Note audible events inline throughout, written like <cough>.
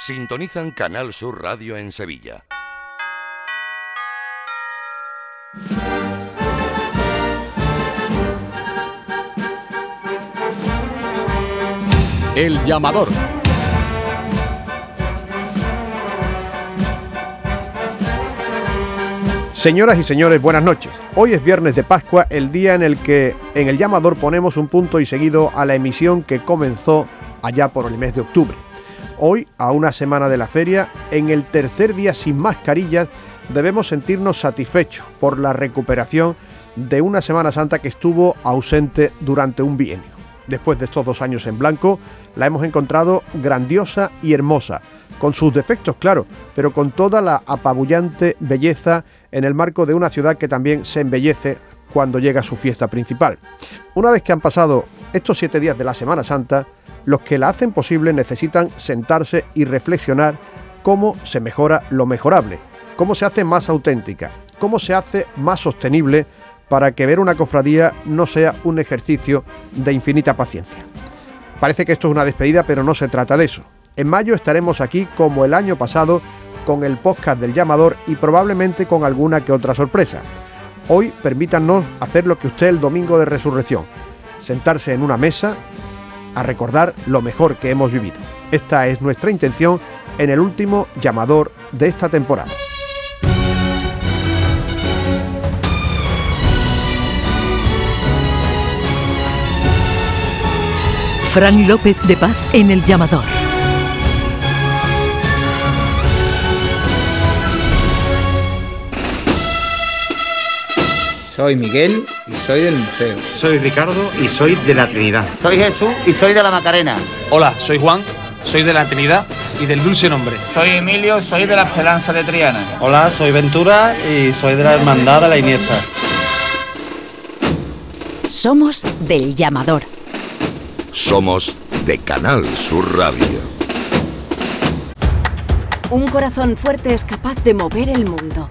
sintonizan Canal Sur Radio en Sevilla. El llamador. Señoras y señores, buenas noches. Hoy es viernes de Pascua, el día en el que en el llamador ponemos un punto y seguido a la emisión que comenzó allá por el mes de octubre. Hoy, a una semana de la feria, en el tercer día sin mascarillas, debemos sentirnos satisfechos por la recuperación de una Semana Santa que estuvo ausente durante un bienio. Después de estos dos años en blanco, la hemos encontrado grandiosa y hermosa, con sus defectos, claro, pero con toda la apabullante belleza en el marco de una ciudad que también se embellece cuando llega su fiesta principal. Una vez que han pasado estos siete días de la Semana Santa, los que la hacen posible necesitan sentarse y reflexionar cómo se mejora lo mejorable, cómo se hace más auténtica, cómo se hace más sostenible para que ver una cofradía no sea un ejercicio de infinita paciencia. Parece que esto es una despedida, pero no se trata de eso. En mayo estaremos aquí como el año pasado con el podcast del llamador y probablemente con alguna que otra sorpresa. Hoy permítanos hacer lo que usted el domingo de resurrección, sentarse en una mesa a recordar lo mejor que hemos vivido. Esta es nuestra intención en el último llamador de esta temporada. Fran López de Paz en el llamador. Soy Miguel y soy del museo. Soy Ricardo y soy de la Trinidad. Soy Jesús y soy de la Macarena. Hola, soy Juan, soy de la Trinidad y del Dulce Nombre. Soy Emilio, soy de la Esperanza de Triana. Hola, soy Ventura y soy de la Hermandad de la Iniesta. Somos del llamador. Somos de Canal Sur Radio. Un corazón fuerte es capaz de mover el mundo.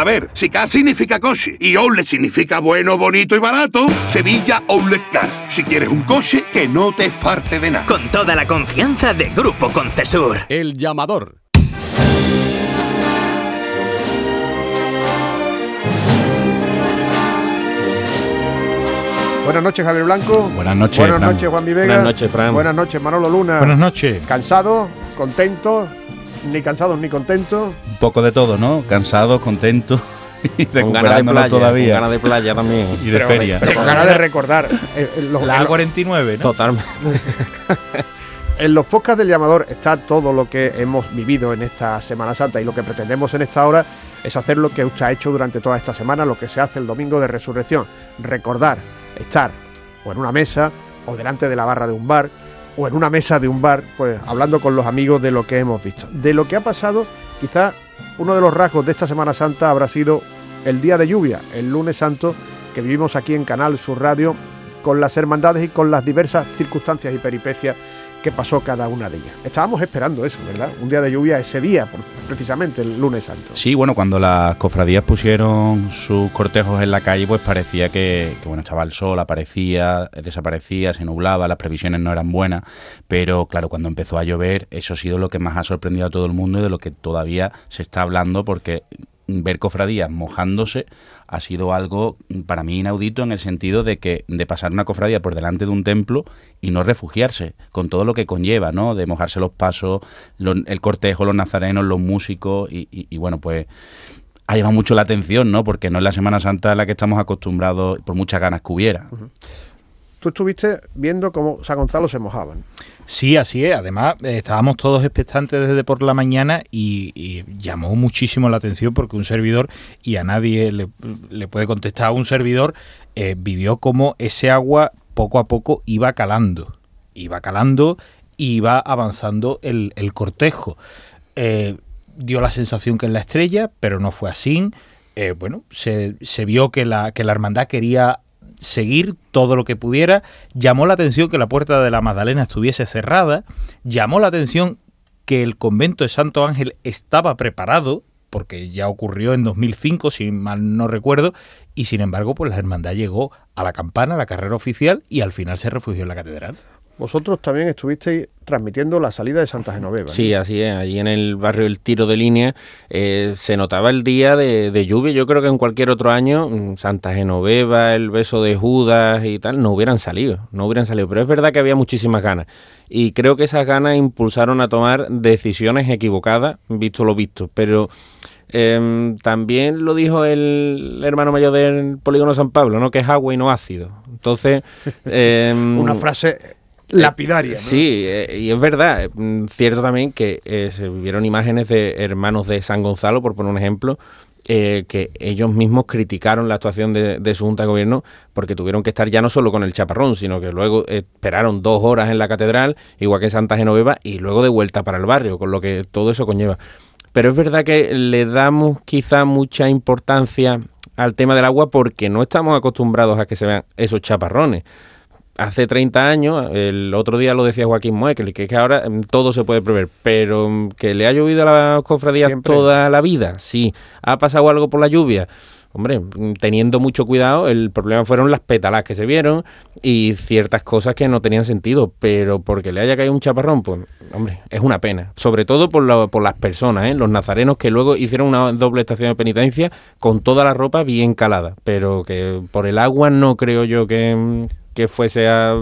A ver, si K significa coche y outlet significa bueno, bonito y barato, Sevilla Outlet Car. Si quieres un coche, que no te farte de nada. Con toda la confianza de Grupo Concesur. El llamador. Buenas noches, Javier Blanco. Buenas noches. Buenas Fran. noches, Juan Vivega. Buenas noches, Fran. Buenas noches, Manolo Luna. Buenas noches. ¿Cansado? ¿Contento? Ni cansados ni contentos. Un poco de todo, ¿no? Cansado, contento <laughs> y Con ganas de recuperándonos playa, todavía. Con ganas de playa también. Y de feria. Pero con ganas de recordar. eh, eh, los- La en los- A49, ¿no? Totalmente. <laughs> En los podcasts del llamador está todo lo que hemos vivido en esta Semana Santa y lo que pretendemos en esta hora es hacer lo que usted ha hecho durante toda esta semana, lo que se hace el domingo de resurrección. Recordar, estar o en una mesa o delante de la barra de un bar o en una mesa de un bar, pues hablando con los amigos de lo que hemos visto. De lo que ha pasado, quizá uno de los rasgos de esta Semana Santa habrá sido el día de lluvia, el lunes santo, que vivimos aquí en Canal Sur Radio, con las hermandades y con las diversas circunstancias y peripecias que pasó cada una de ellas. Estábamos esperando eso, ¿verdad? Un día de lluvia ese día, precisamente el lunes santo. Sí, bueno, cuando las cofradías pusieron sus cortejos en la calle, pues parecía que, que, bueno, estaba el sol, aparecía, desaparecía, se nublaba, las previsiones no eran buenas, pero claro, cuando empezó a llover, eso ha sido lo que más ha sorprendido a todo el mundo y de lo que todavía se está hablando, porque ver cofradías mojándose ha sido algo mm, para mí inaudito en el sentido de que de pasar una cofradía por delante de un templo y no refugiarse con todo lo que conlleva, ¿no? De mojarse los pasos, el cortejo, los nazarenos, los músicos y, y- y bueno, pues ha llamado mucho la atención, ¿no? Porque no es la Semana Santa a la que estamos acostumbrados por muchas ganas que hubiera. Tú estuviste viendo cómo San Gonzalo se mojaban. Sí, así es. Además, eh, estábamos todos expectantes desde por la mañana y, llamó muchísimo la atención porque un servidor, y a nadie le, le puede contestar a un servidor, eh, vivió como ese agua poco a poco iba calando. Iba calando y iba avanzando el, el cortejo. Eh, dio la sensación que es la estrella, pero no fue así. bueno, se, se, vio que la, que la hermandad quería seguir todo lo que pudiera, llamó la atención que la puerta de la Magdalena estuviese cerrada, llamó la atención que el convento de Santo Ángel estaba preparado, porque ya ocurrió en 2005, si mal no recuerdo, y sin embargo, pues la hermandad llegó a la campana, a la carrera oficial, y al final se refugió en la catedral. Vosotros también estuvisteis transmitiendo la salida de Santa Genoveva. Sí, así es. Allí en el barrio El Tiro de Línea eh, se notaba el día de, lluvia. Yo creo que en cualquier otro año mm, Santa Genoveva, el beso de Judas y tal no hubieran salido. No hubieran salido. Pero es verdad que había muchísimas ganas. Y creo que esas ganas impulsaron a tomar decisiones equivocadas, visto lo visto. Pero em, también lo dijo el hermano mayor del polígono San Pablo, ¿no? Que es agua y no ácido. Entonces. <laughs> Em, Una frase lapidaria. Sí, eh, y es verdad. Mm, cierto también que eh, se vieron imágenes de hermanos de San Gonzalo, por poner un ejemplo, eh, que ellos mismos criticaron la actuación de, su junta de gobierno porque tuvieron que estar ya no solo con el chaparrón, sino que luego esperaron dos horas en la catedral, igual que en Santa Genoveva, y luego de vuelta para el barrio, con lo que todo eso conlleva. Pero es verdad que le damos quizá mucha importancia al tema del agua porque no estamos acostumbrados a que se vean esos chaparrones hace 30 años, el otro día lo decía Joaquín Moekel, que es que ahora mm, todo se puede prever, pero mm, que le ha llovido a las cofradías toda la vida, sí, ha pasado algo por la lluvia. Hombre, mm, teniendo mucho cuidado, el problema fueron las pétalas que se vieron y ciertas cosas que no tenían sentido, pero porque le haya caído un chaparrón, pues, hombre, es una pena. Sobre todo por, por las personas, ¿eh? los nazarenos que luego hicieron una doble estación de penitencia con toda la ropa bien calada, pero que por el agua no creo yo que, que fuese a,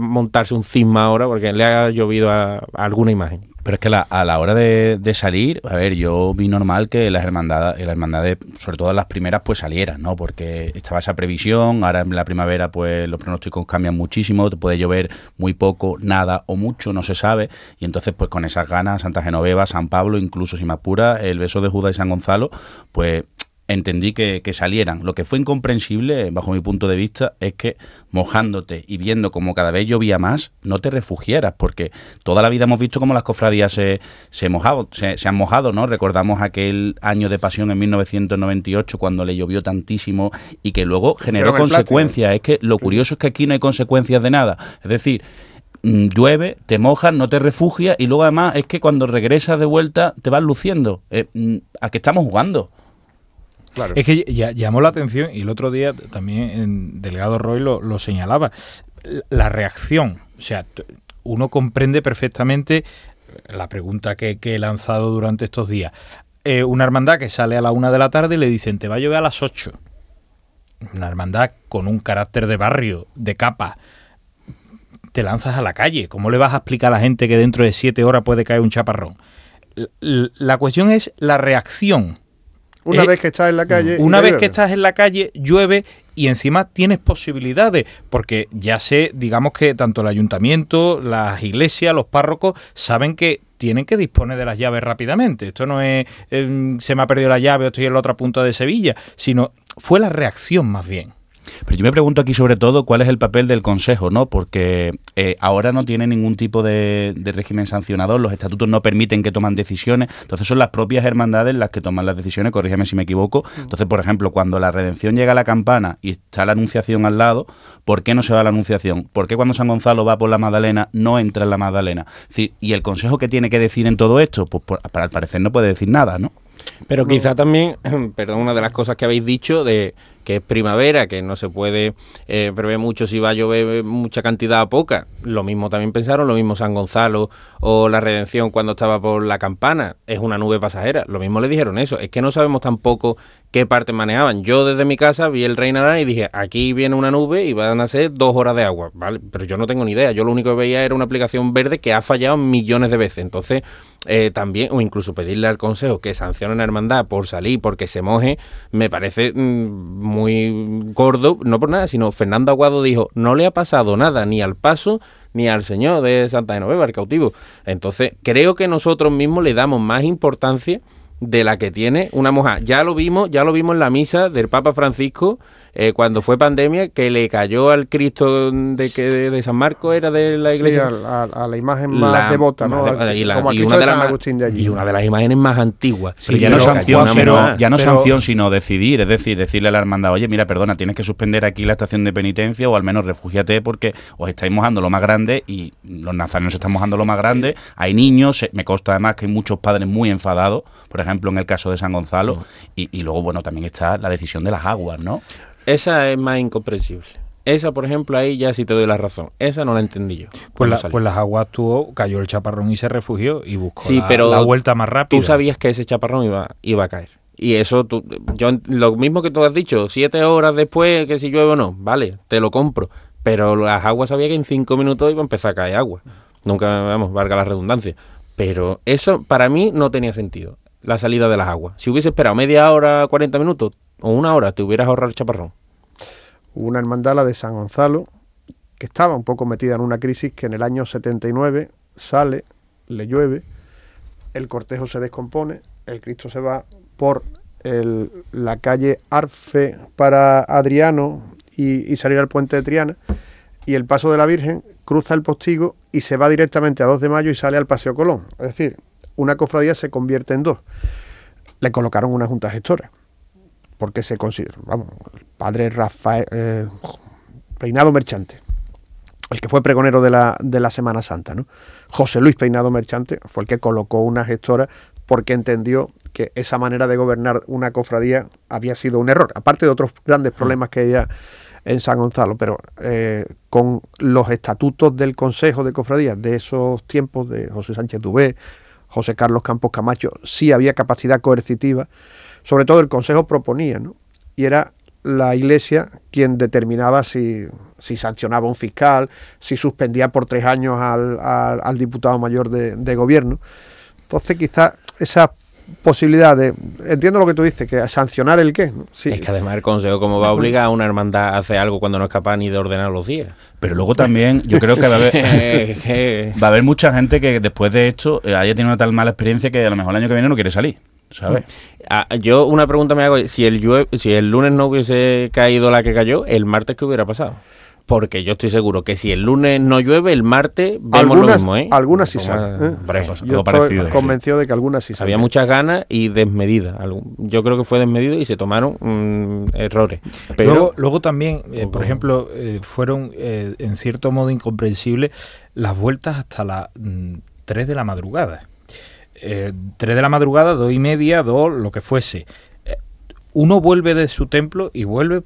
montarse un cisma ahora porque le ha llovido a, alguna imagen. Pero es que a la hora de, salir, a ver, yo vi normal que las hermandades, las hermandades, sobre todo las primeras, pues salieran, ¿no? Porque estaba esa previsión, ahora en la primavera, pues los pronósticos cambian muchísimo, te puede llover muy poco, nada o mucho, no se sabe, y entonces, pues con esas ganas, Santa Genoveva, San Pablo, incluso si el beso de Judas y San Gonzalo, pues entendí que, salieran. Lo que fue incomprensible, bajo mi punto de vista, es que mojándote y viendo como cada vez llovía más, no te refugieras, porque toda la vida hemos visto cómo las cofradías se, se, se, han mojado, ¿no? Recordamos aquel año de pasión en 1998, cuando le llovió tantísimo y que luego generó consecuencias. Es que lo curioso es que aquí no hay consecuencias de nada. Es decir, mm, llueve, te mojas, no te refugias y luego además es que cuando regresas de vuelta te vas luciendo. Eh, mm, ¿A qué estamos jugando? Es que llamó la atención y el otro día también en Delegado Roy lo, señalaba. La reacción, o sea, uno comprende perfectamente la pregunta que, he lanzado durante estos días. Eh, una hermandad que sale a la una de la tarde y le dicen te va a llover a las ocho. Una hermandad con un carácter de barrio, de capa. Te lanzas a la calle. ¿Cómo le vas a explicar a la gente que dentro de siete horas puede caer un chaparrón? la cuestión es la reacción una eh, vez que estás en la calle. Una vez que estás en la calle, llueve y encima tienes posibilidades, porque ya sé, digamos que tanto el ayuntamiento, las iglesias, los párrocos saben que tienen que disponer de las llaves rápidamente. Esto no es eh, se me ha perdido la llave o estoy en la otra punta de Sevilla, sino fue la reacción más bien. Pero yo me pregunto aquí sobre todo cuál es el papel del Consejo, ¿no? Porque eh, ahora no tiene ningún tipo de, régimen sancionador, los estatutos no permiten que toman decisiones, entonces son las propias hermandades las que toman las decisiones, corrígeme si me equivoco. Mm. Entonces, por ejemplo, cuando la redención llega a la campana y está la anunciación al lado, ¿por qué no se va a la anunciación? ¿Por qué cuando San Gonzalo va por la Magdalena no entra en la Magdalena? ¿Y el Consejo qué tiene que decir en todo esto? Pues al parecer no puede decir nada, ¿no? Pero quizá también, <clears throat> perdón, una de las cosas que habéis dicho de que es primavera, que no se puede eh, prever mucho si va a llover mucha cantidad o poca. Lo mismo también pensaron, lo mismo San Gonzalo o la Redención cuando estaba por la campana, es una nube pasajera. Lo mismo le dijeron eso, es que no sabemos tampoco qué parte manejaban. Yo desde mi casa vi el Reina y dije, aquí viene una nube y van a ser dos horas de agua, ¿vale? Pero yo no tengo ni idea, yo lo único que veía era una aplicación verde que ha fallado millones de veces. Entonces, eh, también, o incluso pedirle al Consejo que sancione a la hermandad por salir, porque se moje, me parece mm, muy gordo, no por nada, sino Fernando Aguado dijo, no le ha pasado nada ni al paso ni al señor de Santa Genoveva, el cautivo. Entonces, creo que nosotros mismos le damos más importancia de la que tiene una moja. Ya lo vimos, ya lo vimos en la misa del Papa Francisco eh, cuando fue pandemia, que le cayó al Cristo de que de, San Marcos era de la iglesia. Sí, a, la imagen más devota, ¿no? y, una de, las y una de las imágenes más antiguas. Sí, ya, no sanción, sino, ya no sanción, sino decidir, es decir, decirle a la hermandad, oye, mira, perdona, tienes que suspender aquí la estación de penitencia o al menos refúgiate porque os estáis mojando lo más grande y los nazarenos están mojando lo más grande. Hay niños, me consta además que hay muchos padres muy enfadados, por ejemplo, en el caso de San Gonzalo, y, y luego, bueno, también está la decisión de las aguas, ¿no? Esa es más incomprensible. Esa, por ejemplo, ahí ya sí te doy la razón. Esa no la entendí yo. Pues, pues las aguas tuvo, cayó el chaparrón y se refugió y buscó sí, la, pero la vuelta más rápida. Tú sabías que ese chaparrón iba, iba a caer. Y eso, tú, yo, lo mismo que tú has dicho, siete horas después que si llueve o no, vale, te lo compro. Pero las aguas sabía que en cinco minutos iba a empezar a caer agua. Nunca, vamos, valga la redundancia. Pero eso para mí no tenía sentido, la salida de las aguas. Si hubiese esperado media hora, 40 minutos, o una hora te hubieras ahorrado el chaparrón. Una hermandad, la de San Gonzalo, que estaba un poco metida en una crisis que en el año 79 sale, le llueve, el cortejo se descompone, el Cristo se va por la calle Arfe para Adriano y, y, salir al puente de Triana, y el paso de la Virgen cruza el postigo y se va directamente a 2 de mayo y sale al Paseo Colón. Es decir, una cofradía se convierte en dos. Le colocaron una junta gestora porque se considera, vamos, el padre Rafael, eh, Peinado Merchante, el que fue pregonero de la, de la Semana Santa, ¿no? José Luis Peinado Merchante fue el que colocó una gestora porque entendió que esa manera de gobernar una cofradía había sido un error, aparte de otros grandes mm. problemas que había en San Gonzalo, pero eh, con los estatutos del Consejo de Cofradías de esos tiempos de José Sánchez Dubé, José Carlos Campos Camacho, sí había capacidad coercitiva sobre todo el Consejo proponía, ¿no? Y era la Iglesia quien determinaba si, si sancionaba a un fiscal, si suspendía por tres años al, al, diputado mayor de, gobierno. Entonces quizás esa posibilidad de, entiendo lo que tú dices, que sancionar el qué. Sí. Es que además el Consejo como va a obligar a una hermandad a hacer algo cuando no es capaz ni de ordenar los días. Pero luego también yo creo que va a haber, <laughs> va a haber mucha gente que después de esto eh, haya tenido una tal mala experiencia que a lo mejor el año que viene no quiere salir. ¿sabes? Ah, yo una pregunta me hago, si el, si el lunes no hubiese caído la que cayó, ¿el martes qué hubiera pasado? Porque yo estoy seguro que si el lunes no llueve, el martes vemos lo mismo, ¿eh? Algunas sí salen. ¿eh? Yo estoy parecido, convencido de que algunas sí salen. Había muchas ganas y desmedida. Yo creo que fue desmedido y se tomaron mm, errores. Pero luego, también, eh, por ejemplo, eh, fueron en cierto modo incomprensibles las vueltas hasta las 3 mm, de la madrugada eh, 3 de la madrugada, dos y media, dos, lo que fuese. Eh, uno vuelve de su templo y vuelve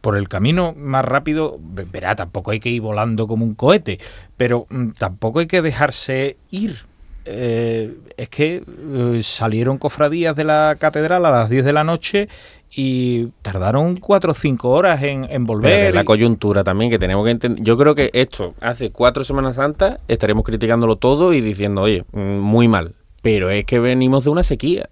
por el camino más rápido. Verá, tampoco hay que ir volando como un cohete, pero mm, tampoco hay que dejarse ir. Eh, es que eh, salieron cofradías de la catedral a las 10 de la noche y tardaron cuatro o cinco horas en, en volver. la coyuntura también que tenemos que entender. Yo creo que esto, hace cuatro Semanas Santas, estaremos criticándolo todo y diciendo, oye, mm, muy mal. Pero es que venimos de una sequía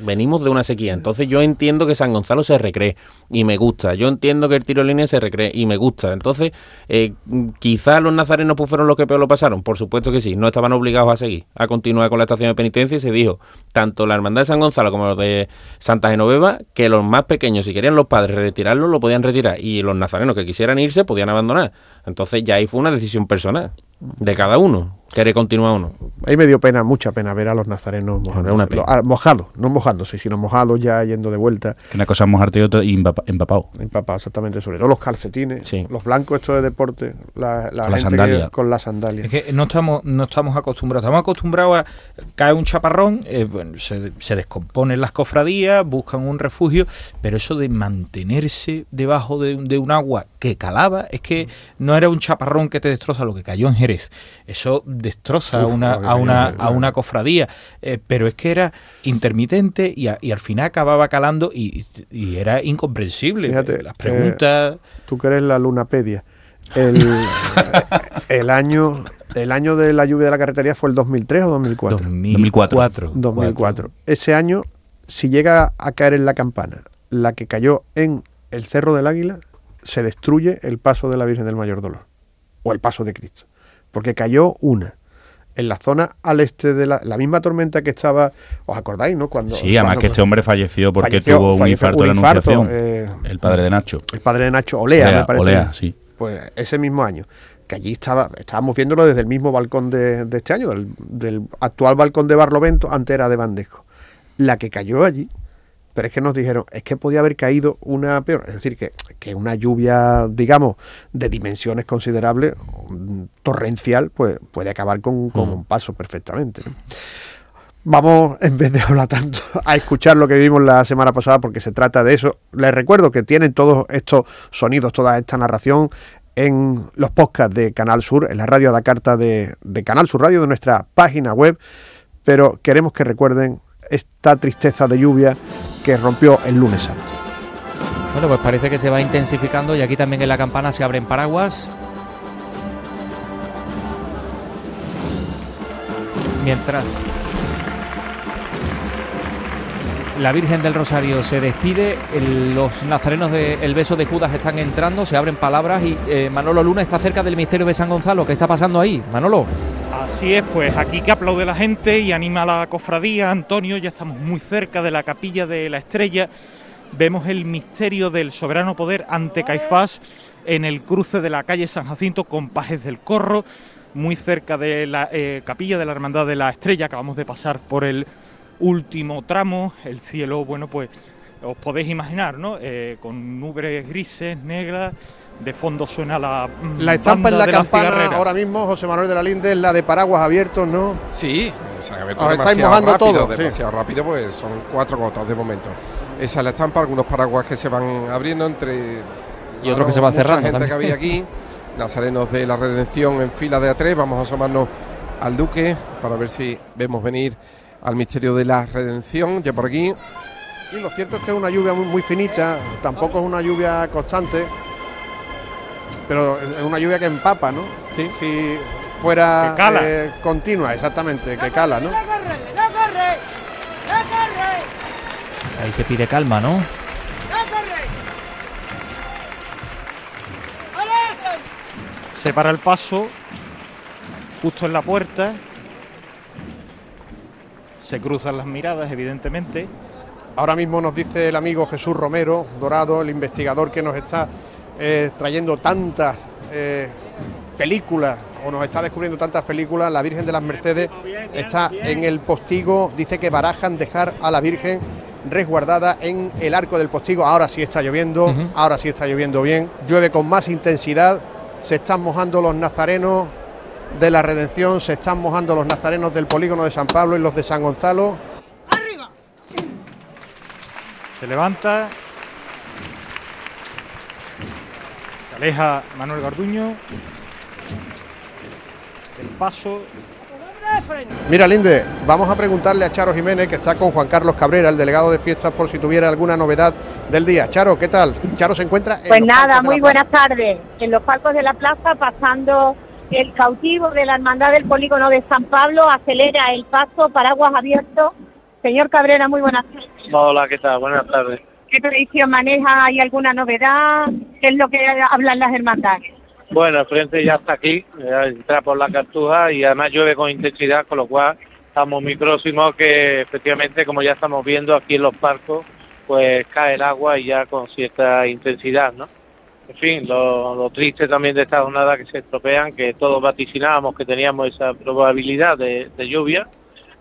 venimos de una sequía. Entonces yo entiendo que San Gonzalo se recree y me gusta. Yo entiendo que el tiro en línea se recree y me gusta. Entonces, eh, quizás los nazarenos pues fueron los que peor lo pasaron. Por supuesto que sí. No estaban obligados a seguir, a continuar con la estación de penitencia y se dijo, tanto la Hermandad de San Gonzalo como los de Santa Genoveva, que los más pequeños, si querían los padres retirarlo, lo podían retirar. Y los nazarenos que quisieran irse, podían abandonar. Entonces ya ahí fue una decisión personal de cada uno. Quiere continuar uno. Ahí me dio pena, mucha pena ver a los nazarenos ah, mojados. no mojándose, sino mojados ya yendo de vuelta. Que una cosa es mojarte y otra empapado. Empapado, exactamente. Sobre todo los calcetines, los blancos estos de deporte, la, con, la sandalia. con la sandalia. Es que no estamos, no estamos acostumbrados. Estamos acostumbrados a caer un chaparrón, eh, se, se descomponen las cofradías, buscan un refugio, pero eso de mantenerse debajo de, de un agua que calaba, es que no era un chaparrón que te destroza lo que cayó en Jerez. Eso destroza a, una, a, una, a una cofradía, eh, pero es que era intermitente y, y, al final acababa calando y, y era incomprensible. Fíjate, las preguntas... tú que eres la lunapedia. El, <laughs> el, año el año de la lluvia de la carretería fue el 2003 o 2004? 2004. 2004. Ese año, si llega a caer en la campana, la que cayó en el Cerro del Águila, se destruye el paso de la Virgen del Mayor Dolor o el paso de Cristo, porque cayó una en la zona al este de la, la misma tormenta que estaba, ¿os acordáis, no? Cuando, sí, además cuando- que este hombre falleció porque falleció- tuvo un infarto de la anunciación. eh, el padre de Nacho. el padre de Nacho, Olea, Olea, me parece. Olea, sí. Pues ese mismo año, que allí estaba, estábamos viéndolo desde el mismo balcón de, de este año, del, del actual balcón de Barlovento, antes era de Bandejo. La que cayó allí, pero es que nos dijeron, es que podía haber caído una peor, es decir, que, que una lluvia, digamos, de dimensiones considerables, mm, torrencial, pues puede acabar con, con Mm. un paso perfectamente. ¿no? Vamos, en vez de hablar tanto, <laughs> a escuchar lo que vimos la semana pasada, porque se trata de eso. Les recuerdo que tienen todos estos sonidos, toda esta narración en los podcasts de Canal Sur, en la radio a la carta de, de Canal Sur Radio, de nuestra página web. Pero queremos que recuerden esta tristeza de lluvia que rompió el lunes santo. Bueno, pues parece que se va intensificando y aquí también en la campana se abren paraguas. Mientras la Virgen del Rosario se despide, los nazarenos del beso de Judas están entrando, se abren palabras y eh, Manolo Luna está cerca del misterio de San Gonzalo. ¿Qué está pasando ahí, Manolo? Así es, pues aquí que aplaude la gente y anima a la cofradía, Antonio, ya estamos muy cerca de la capilla de la estrella. Vemos el misterio del soberano poder ante Caifás en el cruce de la calle San Jacinto con Pajes del Corro, muy cerca de la eh, capilla de la Hermandad de la Estrella. Acabamos de pasar por el último tramo, el cielo, bueno, pues os podéis imaginar, ¿no? Eh, con nubes grises, negras, de fondo suena la. mm, La estampa en la campana ahora mismo, José Manuel de la Linde, es la de paraguas abiertos, ¿no? Sí, se han abierto Os estáis demasiado mojando rápido, todo, sí. demasiado rápido, pues son cuatro gotas de momento. Esa es la estampa, algunos paraguas que se van abriendo entre Y otros que se van mucha cerrando gente que había aquí, <laughs> nazarenos de la Redención en fila de A3, vamos a asomarnos al Duque para ver si vemos venir al misterio de la Redención, ya por aquí. Y lo cierto es que es una lluvia muy, muy finita, tampoco es una lluvia constante, pero es una lluvia que empapa, ¿no? Sí. Si fuera Que cala. eh, continua, exactamente, que cala, ¿no? Ahí se pide calma, ¿no? se para el paso justo en la puerta. Se cruzan las miradas, evidentemente. Ahora mismo nos dice el amigo Jesús Romero Dorado, el investigador que nos está eh, trayendo tantas eh, películas o nos está descubriendo tantas películas, la Virgen de las Mercedes está en el postigo, dice que barajan dejar a la Virgen resguardada en el arco del postigo. Ahora sí está lloviendo, ahora sí está lloviendo bien, llueve con más intensidad, se están mojando los nazarenos de la Redención, se están mojando los nazarenos del polígono de San Pablo y los de San Gonzalo. Se levanta. Se aleja Manuel Garduño. El paso. Mira, Linde, vamos a preguntarle a Charo Jiménez, que está con Juan Carlos Cabrera, el delegado de fiestas, por si tuviera alguna novedad del día. Charo, ¿qué tal? Charo se encuentra en Pues los nada, muy buenas tardes. En los palcos de la plaza, pasando el cautivo de la Hermandad del Polígono de San Pablo, acelera el paso, paraguas abierto. Señor Cabrera, muy buenas tardes. Hola, ¿qué tal? Buenas tardes. ¿Qué predicción maneja? ¿Hay alguna novedad? ¿Qué es lo que hablan las hermandades? Bueno, el frente ya está aquí, ya entra por la cartuja y además llueve con intensidad, con lo cual estamos muy próximos que efectivamente, como ya estamos viendo aquí en los parcos, pues cae el agua y ya con cierta intensidad, ¿no? En fin, lo, lo triste también de esta jornada que se estropean, que todos vaticinábamos que teníamos esa probabilidad de, de lluvia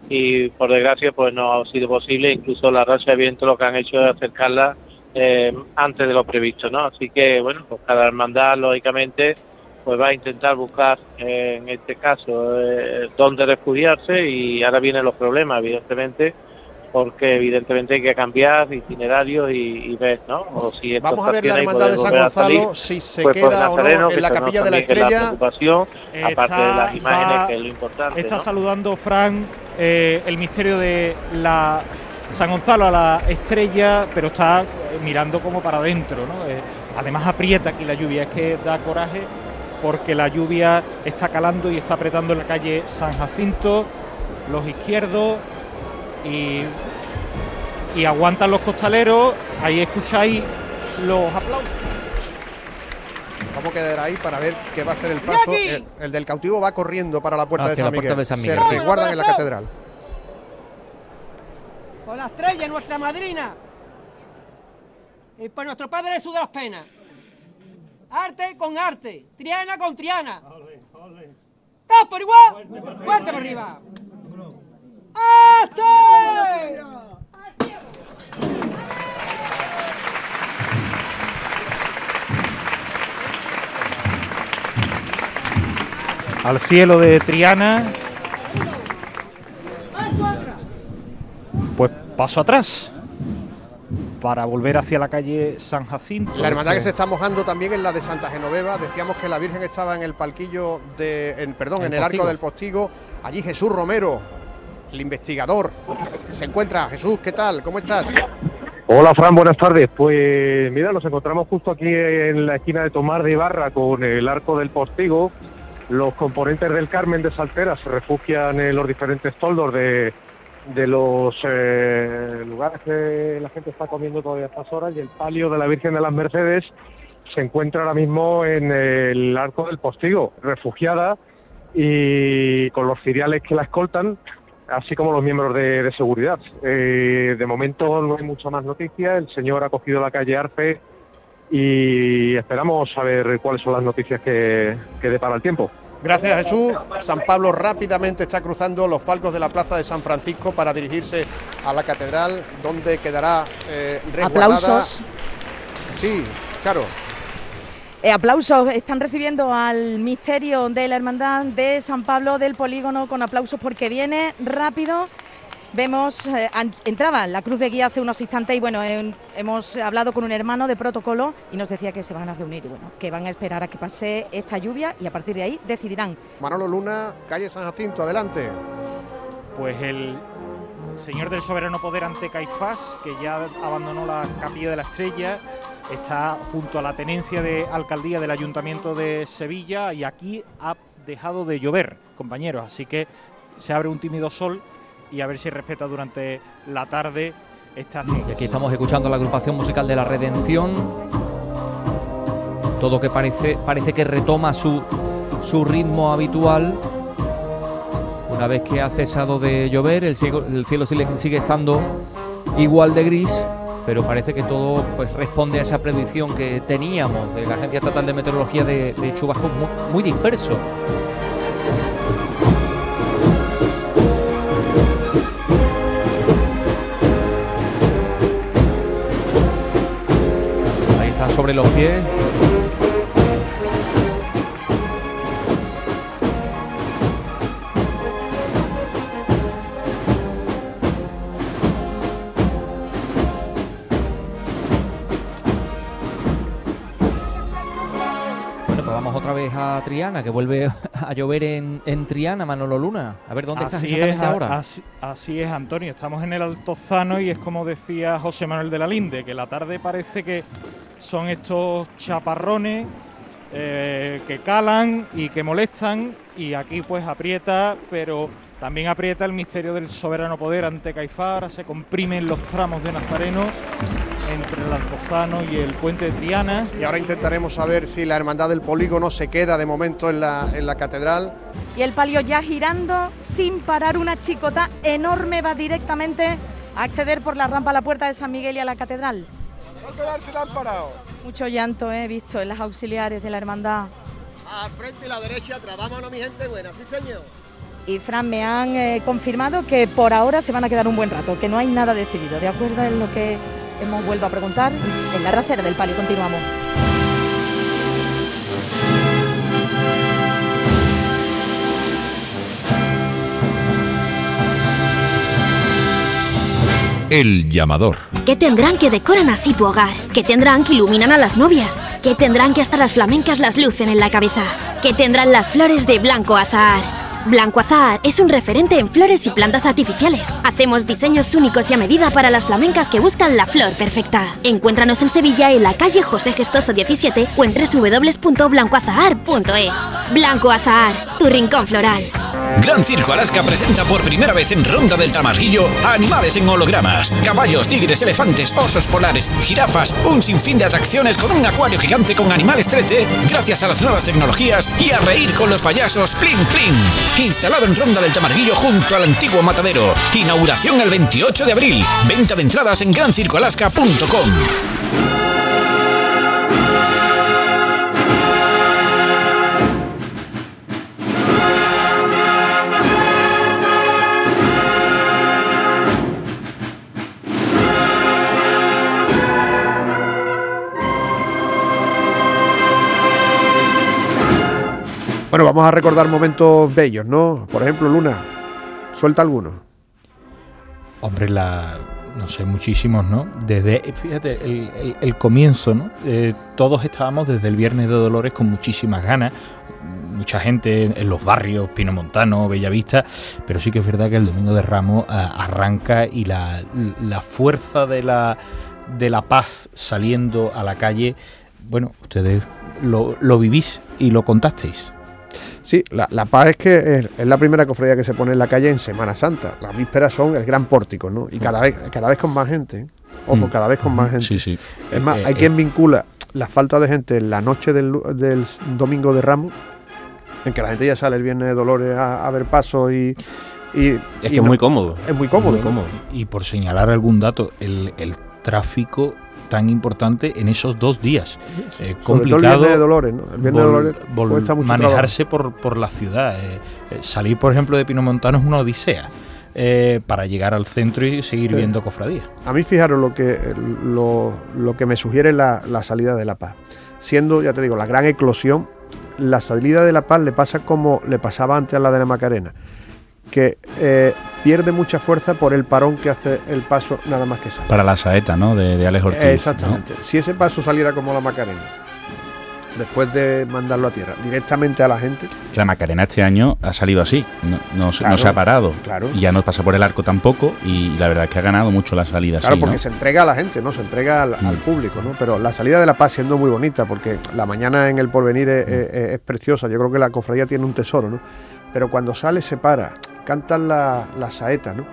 y por desgracia pues no ha sido posible, incluso la racha de viento lo que han hecho es acercarla eh, antes de lo previsto, ¿no? Así que, bueno, pues cada hermandad, lógicamente, pues va a intentar buscar, eh, en este caso, eh, dónde refugiarse y ahora vienen los problemas, evidentemente, porque evidentemente hay que cambiar itinerario y, y ver, ¿no? O si esto Vamos a ver la hermandad de San salir, Gonzalo, si se pues, por queda o no en la capilla de la estrella. aparte de las Está- imágenes, que es lo importante, Está ¿no? saludando Fran eh, el misterio de la San Gonzalo a la estrella, pero está eh, mirando como para adentro, ¿no? Eh, además aprieta aquí la lluvia, es que da coraje porque la lluvia está calando y está apretando en la calle San Jacinto, los izquierdos y, y aguantan los costaleros, ahí escucháis los aplausos. Vamos a quedar ahí para ver qué va a hacer el paso. El, del cautivo va corriendo para la puerta, de San, Miguel. de San Miguel. Se resguardan en la catedral. Con la estrella, nuestra madrina. Y por nuestro padre Jesús de las penas. Arte con arte, Triana con Triana. ¡Todos por igual! ¡Fuerte por arriba! ¡Este! Al cielo de Triana. Pues paso atrás para volver hacia la calle San Jacinto. La hermandad que se está mojando también es la de Santa Genoveva. Decíamos que la Virgen estaba en el palquillo de, perdón, en el arco del postigo. Allí Jesús Romero, el investigador, se encuentra. Jesús, ¿qué tal? ¿Cómo estás? Hola Fran, buenas tardes. Pues mira, nos encontramos justo aquí en la esquina de Tomar de Ibarra con el arco del postigo. Los componentes del Carmen de Saltera se refugian en los diferentes toldos de, los eh, lugares que la gente está comiendo todavía a estas horas y el palio de la Virgen de las Mercedes se encuentra ahora mismo en el arco del postigo, refugiada y con los ciriales que la escoltan, así como los miembros de, seguridad. Eh, de momento no hay mucha más noticia, el señor ha cogido la calle Arpe y esperamos saber cuáles son las noticias que, que depara el tiempo. Gracias Jesús. San Pablo rápidamente está cruzando los palcos de la Plaza de San Francisco para dirigirse a la catedral, donde quedará eh, Aplausos. Sí, claro. Eh, aplausos, están recibiendo al misterio de la Hermandad de San Pablo del Polígono con aplausos porque viene rápido Vemos, eh, entraba la cruz de guía hace unos instantes y bueno, hemos hablado con un hermano de protocolo y nos decía que se van a reunir y bueno, que van a esperar a que pase esta lluvia y a partir de ahí decidirán. Manolo Luna, calle San Jacinto, adelante. Pues el señor del soberano poder ante Caifás, que ya abandonó la capilla de la estrella, está junto a la tenencia de alcaldía del ayuntamiento de Sevilla y aquí ha dejado de llover, compañeros, así que se abre un tímido sol y a ver si respeta durante la tarde esta Y aquí estamos escuchando la agrupación musical de la Redención. Todo que parece, parece que retoma su, su ritmo habitual. Una vez que ha cesado de llover, el cielo, el cielo sigue, estando igual de gris, pero parece que todo pues, responde a esa predicción que teníamos de la Agencia Estatal de Meteorología de, de chubascos muy disperso. sobre los pies. Vez a Triana, que vuelve <laughs> a llover en, en Triana, Manolo Luna. A ver, ¿dónde estás exactamente ahora? Así, así, es, Antonio. Estamos en el Altozano y es como decía José Manuel de la Linde, que la tarde parece que son estos chaparrones eh, que calan y que molestan y aquí pues aprieta, pero también aprieta el misterio del soberano poder ante Caifás, se comprimen los tramos de Nazareno entre el Altozano y el puente de Triana. Y ahora intentaremos saber si la hermandad del polígono se queda de momento en la, en la catedral. Y el palio ya girando sin parar una chicota enorme va directamente a acceder por la rampa a la puerta de San Miguel y a la catedral quedarse tan parado. Mucho llanto he visto en las auxiliares de la hermandad. Al frente y la derecha atrás, vámonos mi gente buena, sí señor. Y Fran, me han eh, confirmado que por ahora se van a quedar un buen rato, que no hay nada decidido. ¿De acuerdo en lo que hemos vuelto a preguntar? En la rasera del palio continuamos. El llamador. ¿Qué tendrán que decoran así tu hogar? ¿Qué tendrán que iluminan a las novias? ¿Qué tendrán que hasta las flamencas las lucen en la cabeza? ¿Qué tendrán las flores de Blanco Azahar? Blanco Azahar es un referente en flores y plantas artificiales. Hacemos diseños únicos y a medida para las flamencas que buscan la flor perfecta. Encuéntranos en Sevilla en la calle José Gestoso 17 o en www.blancoazahar.es. Blanco Azahar, tu rincón floral. Gran Circo Alaska presenta por primera vez en Ronda del Tamarguillo a animales en hologramas. Caballos, tigres, elefantes, osos polares, jirafas, un sinfín de atracciones con un acuario gigante con animales 3D gracias a las nuevas tecnologías y a reír con los payasos Plin Plin. Instalado en Ronda del Tamarguillo junto al antiguo matadero. Inauguración el 28 de abril. Venta de entradas en grancircoalaska.com. Bueno, vamos a recordar momentos bellos, ¿no? Por ejemplo, Luna, suelta alguno. Hombre, la, no sé, muchísimos, ¿no? Desde, fíjate, el, comienzo, ¿no? Eh, todos estábamos desde el Viernes de Dolores con muchísimas ganas, mucha gente en, los barrios, Pino Montano, Bellavista, pero sí que es verdad que el Domingo de Ramos ah, arranca y la, la fuerza de la, de la paz saliendo a la calle, bueno, ustedes lo, lo vivís y lo contasteis. Sí, la, la paz es que es, es la primera cofradía que se pone en la calle en Semana Santa. Las vísperas son el gran pórtico, ¿no? Y cada vez, cada vez con más gente. ¿eh? Ojo, Mm. cada vez con más gente. Sí, sí. Es más, Eh, hay eh, quien vincula la falta de gente en la noche del, domingo de Ramos, en que la gente ya sale el viernes de Dolores a, a ver pasos y, y- Es y que es no- muy cómodo. Es muy cómodo. Muy ¿no? cómodo. Y por señalar algún dato, el, el tráfico tan importante en esos dos días. Eh, complicado de Dolores, ¿no? El de Dolores mucho manejarse por, por la ciudad. Eh, eh, salir, por ejemplo, de Pinomontano es una odisea eh, para llegar al centro y seguir viendo cofradías. A mí, fijaros lo que, lo, lo que me sugiere la, la salida de La Paz. Siendo, ya te digo, la gran eclosión, la salida de La Paz le pasa como le pasaba antes a la de la Macarena, que eh, pierde mucha fuerza por el parón que hace el paso nada más que sale. Para la saeta, ¿no? De, de Alex Ortiz. ¿no? Exactamente. Si ese paso saliera como la Macarena, después de mandarlo a tierra, directamente a la gente, La Macarena este año ha salido así, no, no se- no Claro, se ha parado. claro. Y ya no pasa por el arco tampoco y la verdad es que ha ganado mucho la salida Claro, así, porque se entrega a la gente, ¿no? Se entrega al, al público, ¿no? Pero la salida de La Paz siendo muy bonita, porque la mañana en el porvenir es, es- es preciosa. Yo creo que la cofradía tiene un tesoro, ¿no? Pero cuando sale, se para, cantan la, la saeta, ¿no?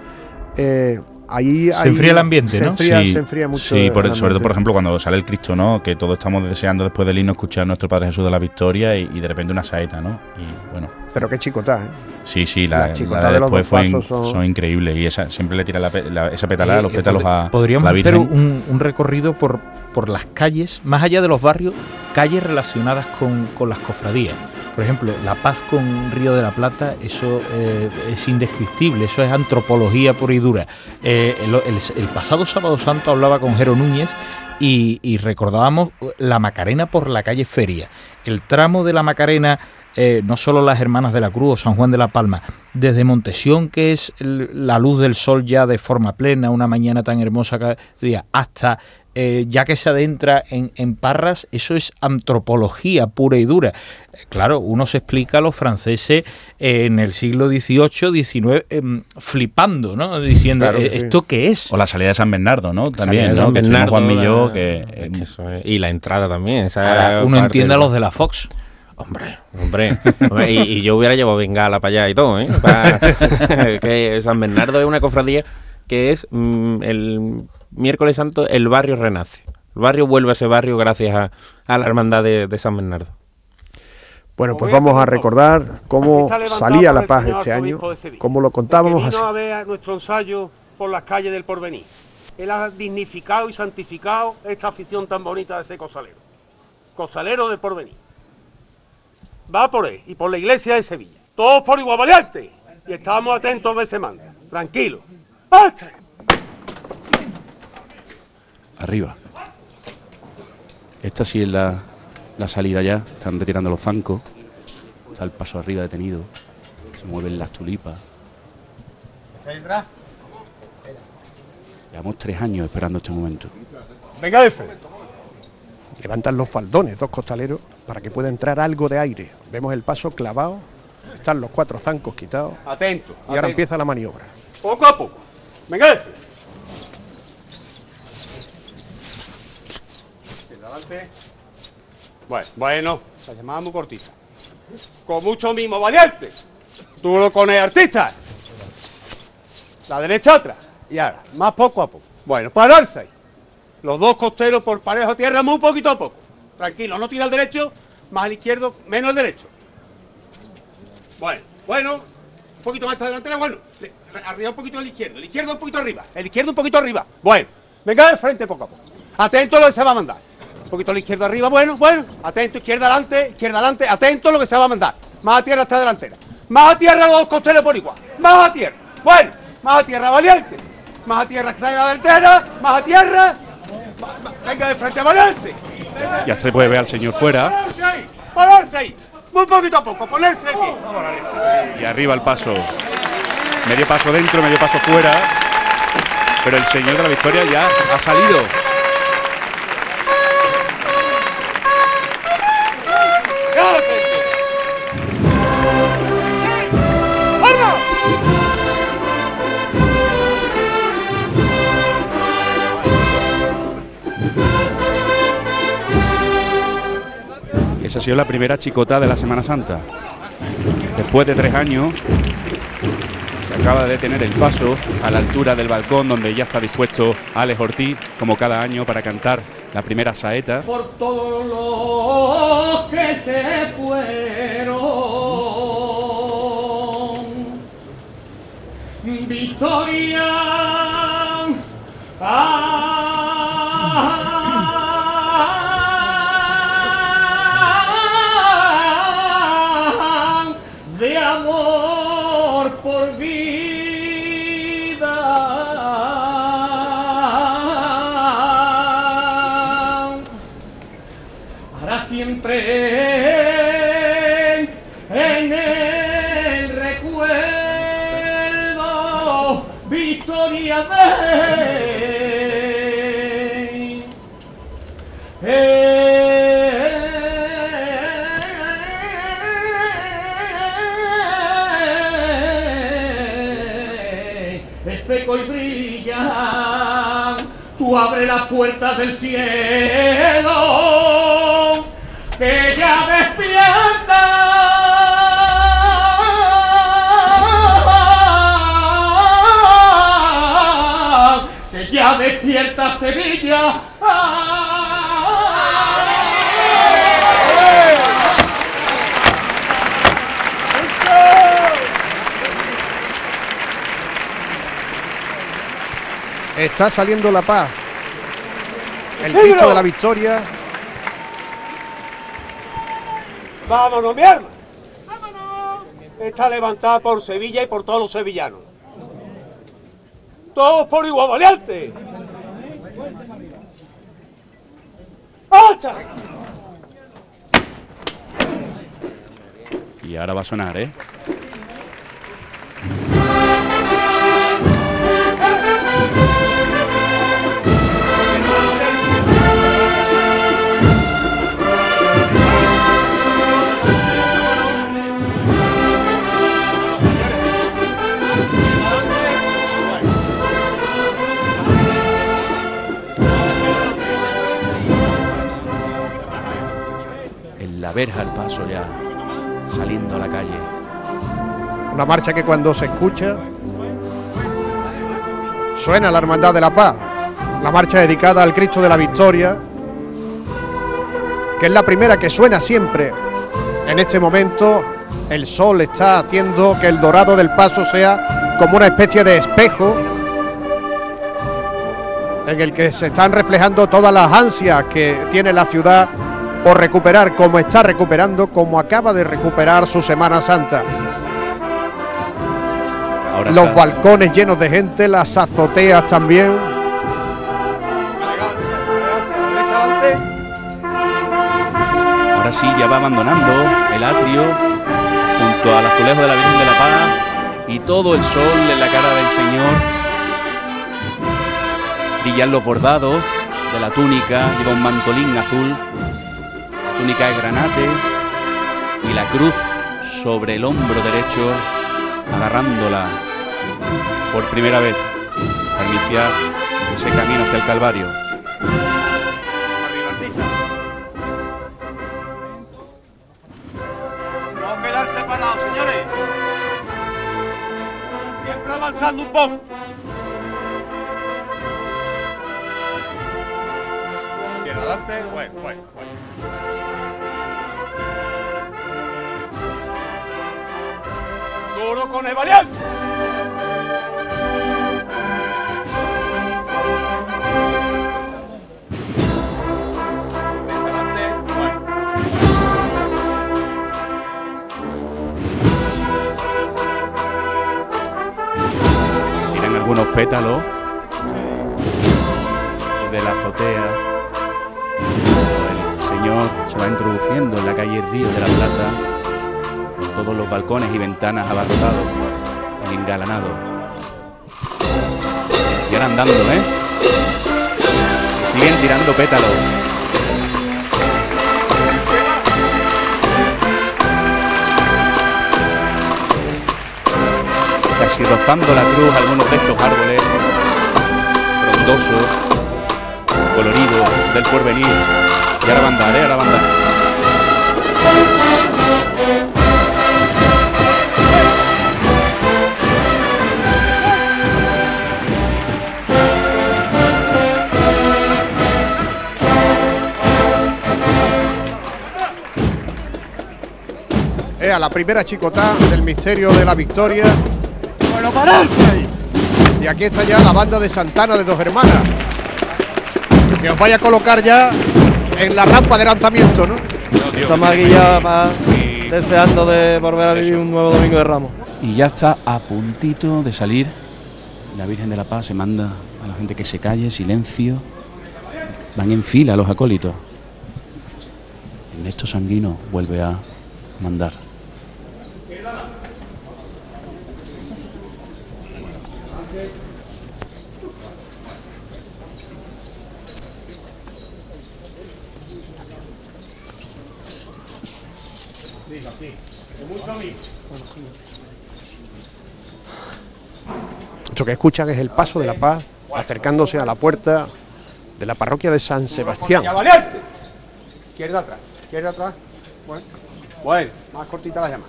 Eh, ahí, Se ahí enfría el ambiente, se ¿no? Enfría, Sí, se enfría mucho. Sí, por- sobre todo, por ejemplo, cuando sale el Cristo, ¿no? Que todos estamos deseando después del himno escuchar a nuestro Padre Jesús de la Victoria y, y de repente una saeta, ¿no? Y bueno. Pero qué chicotá, ¿eh? Sí, sí, la, Las la de después dos fue in- son- son... increíbles y esa siempre le tira la la- esa petalada, Eh, los eh, pétalos a Podríamos la hacer un, un recorrido por, por las calles, más allá de los barrios, calles relacionadas con, con las cofradías. Por ejemplo, La Paz con Río de la Plata, eso eh, es indescriptible, eso es antropología pura y dura. Eh, el, pasado sábado santo hablaba con Jero Núñez y, recordábamos la Macarena por la calle Feria. El tramo de la Macarena, eh, no solo las Hermanas de la Cruz o San Juan de la Palma, desde Montesión, que es la luz del sol ya de forma plena, una mañana tan hermosa cada día, hasta eh, ya que se adentra en, en Parras, eso es antropología pura y dura. Eh, Claro, uno se explica a los franceses eh, en el siglo XVIII, XIX, em, flipando, ¿no? Diciendo, Claro que sí. ¿esto qué es? O la salida de San Bernardo, ¿no? También, ¿no? San Bernardo, Juan Milló, la- que... es que eso es- y la entrada también. Esa Ahora, uno entiende a los de la Fox. Hombre, hombre. Hombre, y, y yo hubiera llevado bengala para allá y todo, ¿eh? <laughs> <laughs> Que San Bernardo es una cofradía que es mm, el miércoles santo el barrio renace. El barrio vuelve a ese barrio gracias a, a la hermandad de, de San Bernardo. Bueno, pues vamos a recordar cómo salía La Paz este año, arzobispo de Sevilla, como lo contábamos así. vino a ver nuestro ensayo por las calles del porvenir. Él ha dignificado y santificado esta afición tan bonita de ese costalero. Costalero del porvenir. Va por él y por la iglesia de Sevilla. Todos por igual valiente. Y estamos atentos de semana. Tranquilos. ¡Arte! Arriba. Esta sí es la, la salida ya. Están retirando los zancos. Está el paso arriba detenido. Se mueven las tulipas. ¿Está detrás? Llevamos tres años esperando este momento. Venga, Efe. Levantan los faldones, dos costaleros, para que pueda entrar algo de aire. Vemos el paso clavado, están los cuatro zancos quitados. Atento. Y ahora atento. empieza la maniobra. Poco a poco. Venga. Adelante. Bueno, bueno, la llamada muy cortita. Con mucho mimo, valiente. Tú lo cones artista. La derecha otra. Y ahora, más poco a poco. Bueno, pararse ahí. Los dos costeros por parejo tierra, muy poquito a poco. Tranquilo, no tira al derecho, más al izquierdo, menos al derecho. Bueno, bueno, un poquito más delantera, bueno. Arriba un poquito al izquierdo, el izquierdo un poquito arriba, el izquierdo un poquito arriba. Bueno, venga de frente poco a poco. Atento a lo que se va a mandar. Un poquito a la izquierda arriba, bueno, bueno. Atento, izquierda adelante, izquierda adelante, atento a lo que se va a mandar. Más a tierra hasta delantera. Más a tierra los dos costeros por igual. Más a tierra. Bueno, más a tierra valiente. Más a tierra en la delantera, más a tierra. Venga de frente valiente. Ya se puede ver al señor fuera Ponerse ahí, ponerse ahí. Muy poquito a poco, ponerse aquí. y arriba el paso. Medio paso dentro, medio paso fuera. Pero el señor de la victoria ya ha salido. Esa ha sido la primera chicota de la Semana Santa. Después de tres años, acaba de detener el paso a la altura del balcón donde ya está dispuesto Alex Ortiz, como cada año, para cantar la primera saeta. por todos los que se fueron. Victoria. ah, abre las puertas del cielo, que ya despierta, que ya despierta Sevilla. Está saliendo la paz. El ¡Síguelo! Cristo de la Victoria. Vámonos, mi arma. Está levantada por Sevilla y por todos los sevillanos. Todos por igual valiente. Y ahora va a sonar, ¿eh? Verja el paso ya, saliendo a la calle. Una marcha que cuando se escucha suena la Hermandad de la Paz. La marcha dedicada al Cristo de la Victoria, que es la primera que suena siempre. En este momento el sol está haciendo que el dorado del paso sea como una especie de espejo en el que se están reflejando todas las ansias que tiene la ciudad por recuperar como está recuperando, como acaba de recuperar su Semana Santa. Ahora Los está- balcones llenos de gente, las azoteas también. Ahora sí, ya va abandonando el atrio junto al azulejo de la Virgen de la Paz y todo el sol en la cara del Señor. Brillan los bordados de la túnica, lleva un mantolín azul, túnica de granate y la cruz sobre el hombro derecho, agarrándola por primera vez para iniciar ese camino hacia el Calvario. No quedar separados, señores. avanzando un poco. Izquierda adelante, bueno, bueno, bueno. Con el valiente. Tienen algunos pétalos de la azotea. El señor se va introduciendo en la calle Río de la Plata todos los balcones y ventanas abarrotados, el engalanado. Y ahora andando, ¿eh? Siguen tirando pétalos. casi rozando la cruz algunos de estos árboles frondosos, coloridos del porvenir. Y ahora va a andar, ¿eh? Ahora va la primera chicotá del misterio de la victoria. Bueno, pararse ahí. Y aquí está ya la banda de Santana de dos hermanas. Que os vaya a colocar ya en la rampa de lanzamiento, ¿no? Estamos aquí ya deseando de volver a vivir un nuevo domingo de Ramos. Y ya está a puntito de salir. La Virgen de la Paz se manda a la gente que se calle, silencio. Van en fila los acólitos. Ernesto Sanguino vuelve a mandar. Diga, sí. Con mucho amigo. Esto que escuchan es el paso de la paz acercándose a la puerta de la parroquia de San Sebastián. Izquierda atrás, izquierda atrás. Bueno, bueno, más cortita la llama.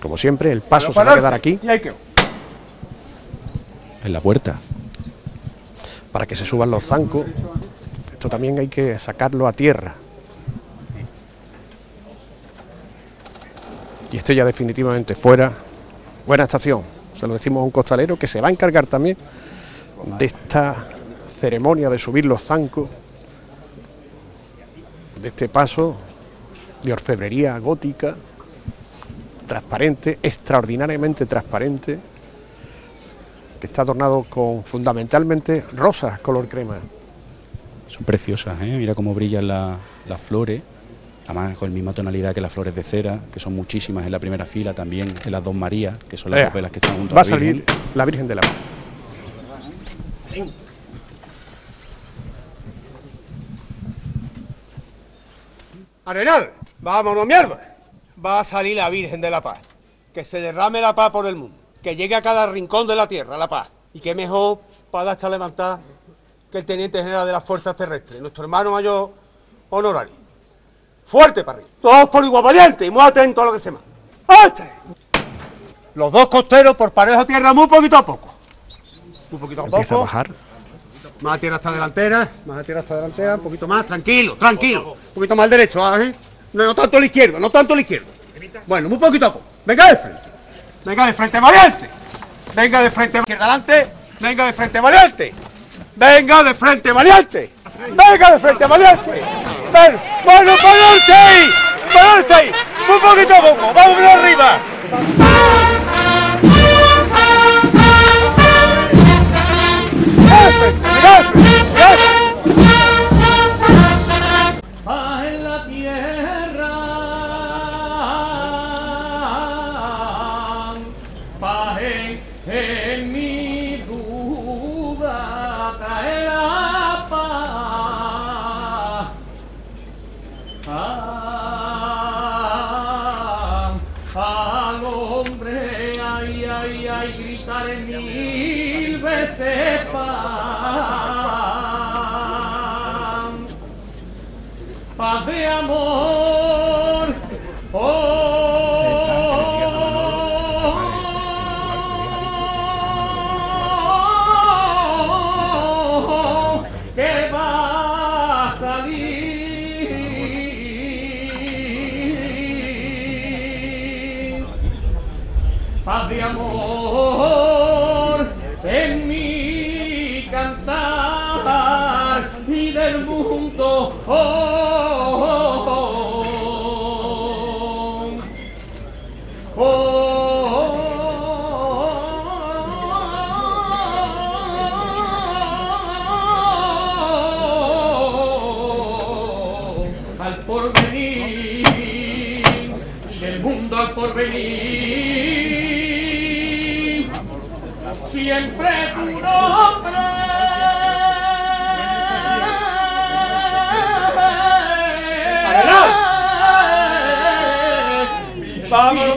Como siempre, el paso se va a quedar aquí Y. En la puerta. para que se suban los zancos. Esto también hay que sacarlo a tierra. Y esto ya definitivamente fuera. Buena estación. Se lo decimos a un costalero que se va a encargar también de esta ceremonia de subir los zancos. De este paso de orfebrería gótica, transparente, extraordinariamente transparente, que está adornado con fundamentalmente rosas color crema. Son preciosas, ¿eh? Mira cómo brillan la- las flores. Además, con la misma tonalidad que las flores de cera, que son muchísimas en la primera fila, también en las dos Marías, que son las Ea, dos velas que están junto Va a a la Virgen. salir la Virgen de la Paz. Arenal, vámonos mierda. Va a salir la Virgen de la Paz. Que se derrame la paz por el mundo. Que llegue a cada rincón de la tierra la paz. Y qué mejor para estar levantada que el teniente general de las fuerzas terrestres, nuestro hermano mayor honorario. Fuerte para arriba. Todos por igual valiente y muy atentos a lo que se manda. ¡Este! Los dos costeros por parejo tierra muy poquito a poco. Muy poquito a Empieza a poco. bajar. Más a tierra hasta delantera, más a tierra hasta delantera, un poquito más, tranquilo, tranquilo. Un poquito más al derecho, ¿ah, ¿eh? No, no tanto a la izquierda, no tanto a la izquierda. Bueno, muy poquito a poco. Venga de frente. Venga de frente, valiente. Venga de frente, izquierda adelante. Venga de frente, valiente. Venga de frente, valiente. Venga de frente, valiente. Ven. Bueno, ahí. Muy poquito a poco. Vamos arriba. Amor.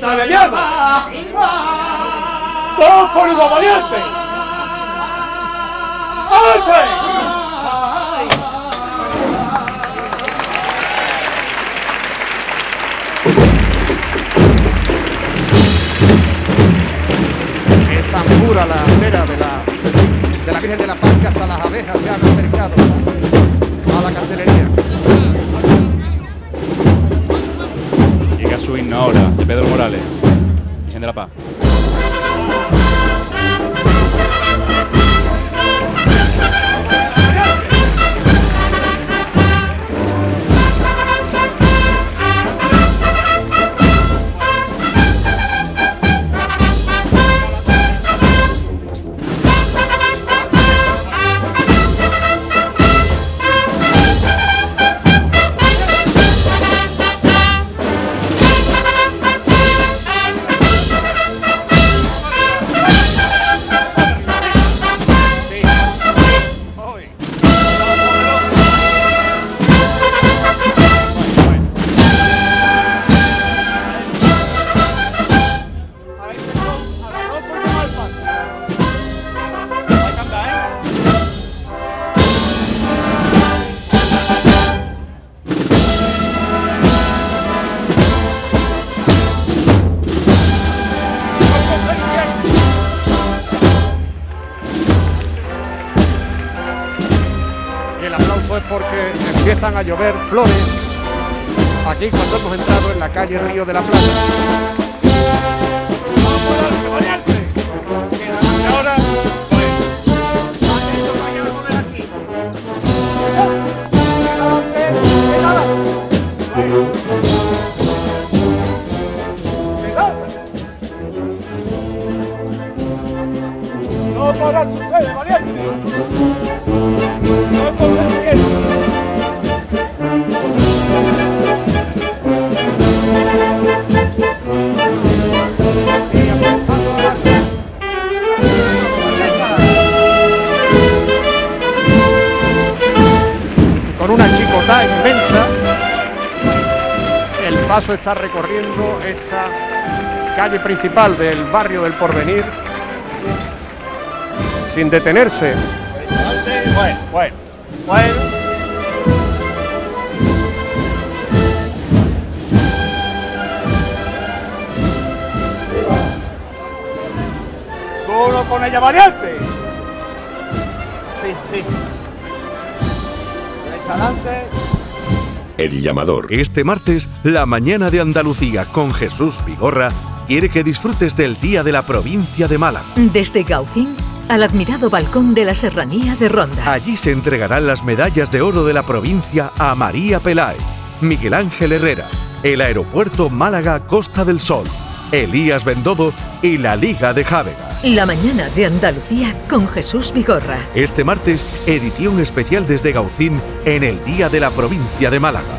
¡Vámonos otra vez, mierda! ¡Dos por igual valiente! Es tan pura la cera de la, de la Virgen de la Paz que hasta las abejas se han acercado a la candelería. Su himno ahora, de Pedro Morales, Virgen de la Paz. Está recorriendo esta calle principal del barrio del Porvenir sin detenerse. Bueno, bueno, bueno. Con ella valiente. El llamador. Este martes, la mañana de Andalucía con Jesús Vigorra quiere que disfrutes del Día de la Provincia de Málaga. Desde Gaucín al admirado balcón de la Serranía de Ronda. Allí se entregarán las medallas de oro de la provincia a María Peláez, Miguel Ángel Herrera, el Aeropuerto Málaga Costa del Sol, Elías Bendodo y la Liga de Jávega. La mañana de Andalucía con Jesús Vigorra. Este martes, edición especial desde Gaucín en el Día de la Provincia de Málaga.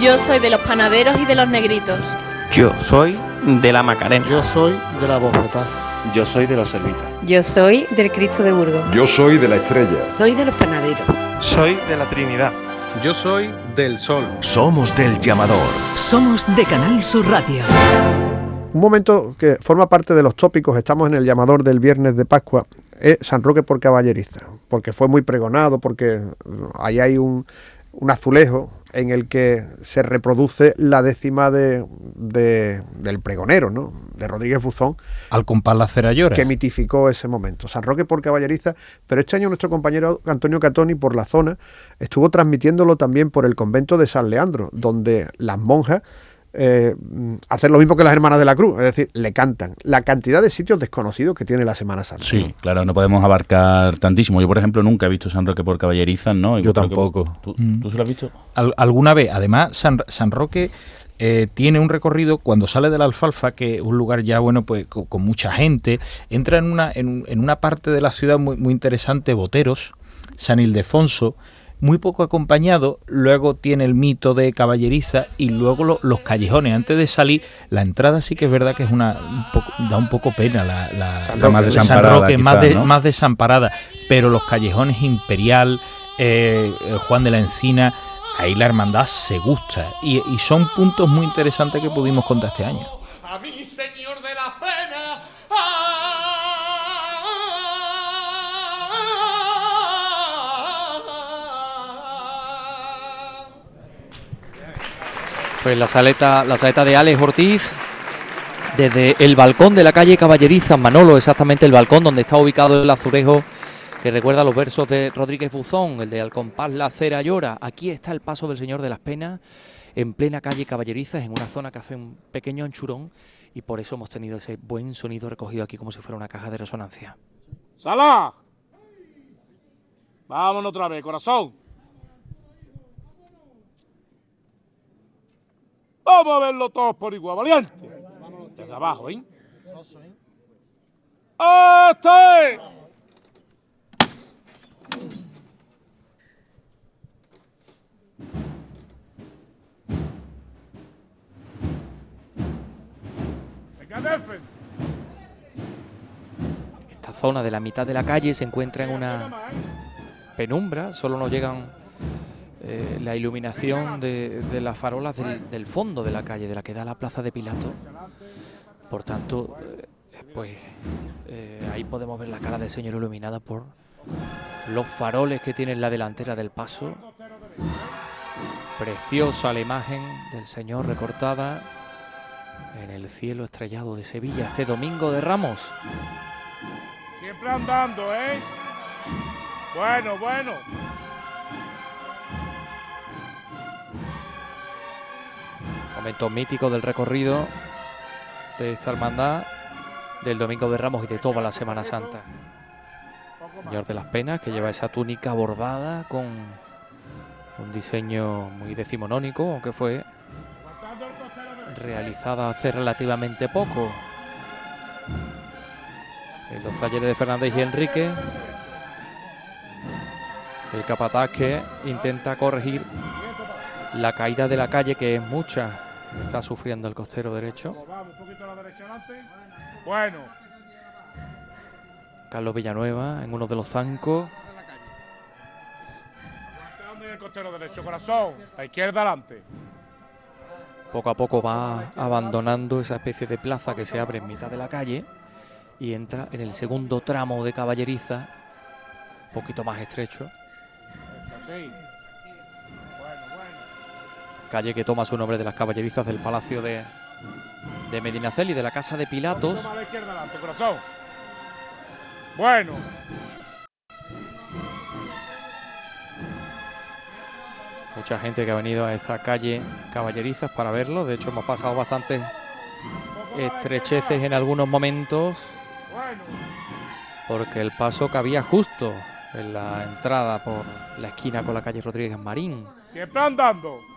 Yo soy de los panaderos y de los negritos. Yo soy de la Macarena. Yo soy de la Bogotá. Yo soy de los servitas. Yo soy del Cristo de Burgos. Yo soy de la estrella. Soy de los panaderos. Soy de la Trinidad. Yo soy del Sol. Somos del llamador. Somos de Canal Sur Radio. Un momento que forma parte de los tópicos, estamos en el llamador del viernes de Pascua. es San Roque por Caballeriza, porque fue muy pregonado, porque ahí hay un, un azulejo en el que se reproduce la décima de, de- del pregonero, ¿no? de Rodríguez Buzón, Al compás la cera llora. que mitificó ese momento. San Roque por Caballeriza, pero este año nuestro compañero Antonio Catoni por la zona estuvo transmitiéndolo también por el convento de San Leandro, donde las monjas eh, hacen lo mismo que las hermanas de la cruz, es decir, le cantan. La cantidad de sitios desconocidos que tiene la Semana Santa. Sí, claro, no podemos abarcar tantísimo. Yo, por ejemplo, nunca he visto San Roque por Caballerizas, ¿no? Y Yo que- tampoco. ¿Tú, Mm. tú sí lo has visto? Al- alguna vez. Además, San, San Roque eh, tiene un recorrido cuando sale de la alfalfa, que es un lugar ya, bueno, pues co- con, mucha gente. Entra en una, en, en una parte de la ciudad muy, muy interesante, Boteros, San Ildefonso, muy poco acompañado. Luego tiene el mito de Caballeriza y luego lo- los callejones. Antes de salir, la entrada sí que es verdad que es una un poco, da un poco pena. La, la- San Roque. más San desamparada, Roque, más, de- ¿no? más desamparada. Pero los callejones Imperial, eh, eh, Juan de la Encina, ahí la hermandad se gusta. Y, y son puntos muy interesantes que pudimos contar este año. a mi señor Pues la saleta, la saleta de Alex Ortiz desde el balcón de la calle Caballeriza, Manolo, exactamente el balcón donde está ubicado el azulejo que recuerda los versos de Rodríguez Buzón, el de Al compás la cera llora. Aquí está el paso del Señor de las Penas en plena calle Caballerizas, en una zona que hace un pequeño anchurón y por eso hemos tenido ese buen sonido recogido aquí como si fuera una caja de resonancia. ¡Sala! Vámonos otra vez, corazón. Vamos a verlo todos por igual, valiente. Desde abajo, ¿eh? ¡Este! Esta zona de la mitad de la calle se encuentra en una penumbra, solo nos llegan eh, la iluminación de, las farolas del, del fondo de la calle, de la que da la plaza de Pilato. Por tanto, eh, pues eh, ahí podemos ver la cara del Señor iluminada por los faroles que tiene en la delantera del paso. Preciosa la imagen del Señor recortada en el cielo estrellado de Sevilla este domingo de Ramos. Siempre andando, ¿eh? Bueno, bueno. Momento mítico del recorrido de esta hermandad del Domingo de Ramos y de toda la Semana Santa. Señor de las Penas, que lleva esa túnica bordada con un diseño muy decimonónico, aunque fue realizada hace relativamente poco. En los talleres de Fernández y Enrique, el capataz que intenta corregir la caída de la calle, que es mucha, está sufriendo el costero derecho. Bueno. Carlos Villanueva en uno de los zancos. ¿Dónde es el costero derecho, corazón? La izquierda adelante. Poco a poco va abandonando esa especie de plaza que se abre en mitad de la calle y entra en el segundo tramo de caballeriza, un poquito más estrecho. Sí. Calle que toma su nombre de las caballerizas del Palacio de, de Medinaceli, de la Casa de Pilatos. Toma a la izquierda adelante, corazón. Bueno. Mucha gente que ha venido a esta calle Caballerizas para verlo. De hecho, hemos pasado bastantes estrecheces en algunos momentos. Porque el paso cabía justo en la entrada por la esquina con la calle Rodríguez Marín. Siempre andando.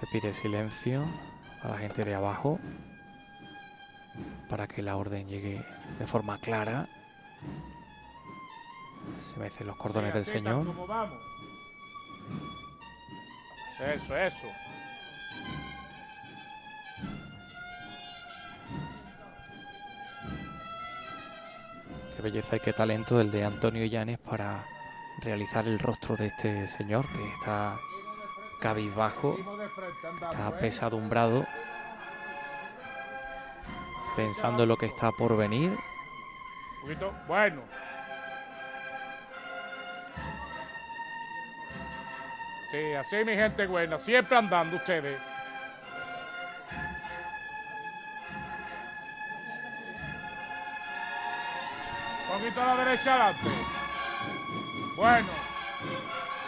Se pide silencio a la gente de abajo para que la orden llegue de forma clara. Se mecen los cordones del Señor. Eso, eso. Qué belleza y qué talento el de Antonio Llanes para realizar el rostro de este señor que está cabizbajo, está pesadumbrado pensando en lo que está por venir. Un poquito, bueno. Sí, así mi gente buena, siempre andando ustedes. Un poquito a la derecha adelante. Bueno.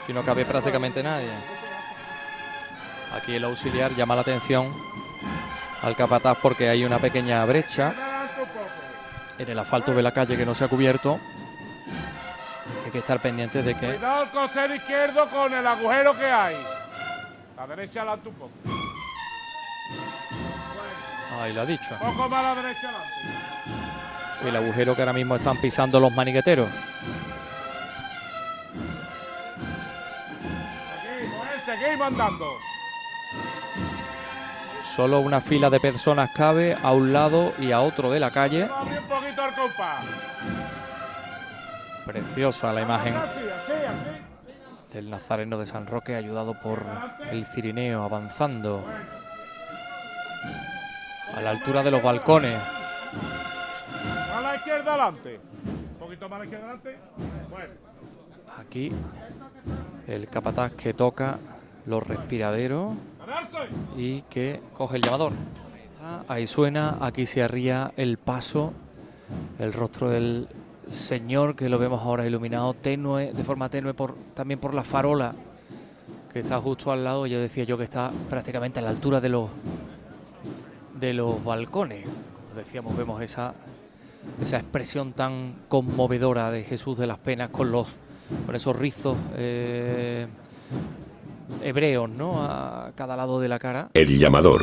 Aquí no cabe prácticamente nadie. Aquí el auxiliar llama la atención al capataz porque hay una pequeña brecha en el asfalto de la calle que no se ha cubierto. Hay que estar pendientes de que Cuidado el costero izquierdo con el agujero que hay. La derecha adelante un poco. Ahí lo ha dicho. Un poco más la derecha adelante. El agujero que ahora mismo están pisando los maniqueteros. Seguimos, eh, seguimos andando. Solo una fila de personas cabe a un lado y a otro de la calle. Preciosa la imagen así. del Nazareno de San Roque ayudado por el Cirineo avanzando a la altura de los balcones. A la izquierda adelante. Un poquito más a la izquierda adelante. Bueno. Aquí el capataz que toca los respiraderos y que coge el llamador. Ahí suena, aquí se arría el paso, el rostro del señor que lo vemos ahora iluminado tenue, de forma tenue por, también por la farola que está justo al lado. Yo decía yo que está prácticamente a la altura de los de los balcones. Como decíamos, vemos esa esa expresión tan conmovedora de Jesús de las Penas con los con esos rizos eh, hebreos, ¿no? A cada lado de la cara. El llamador.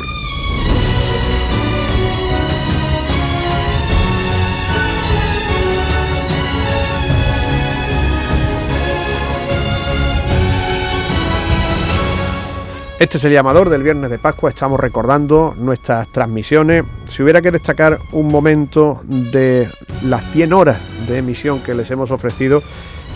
Este es el llamador del viernes de Pascua, estamos recordando nuestras transmisiones. Si hubiera que destacar un momento de las 100 horas de emisión que les hemos ofrecido,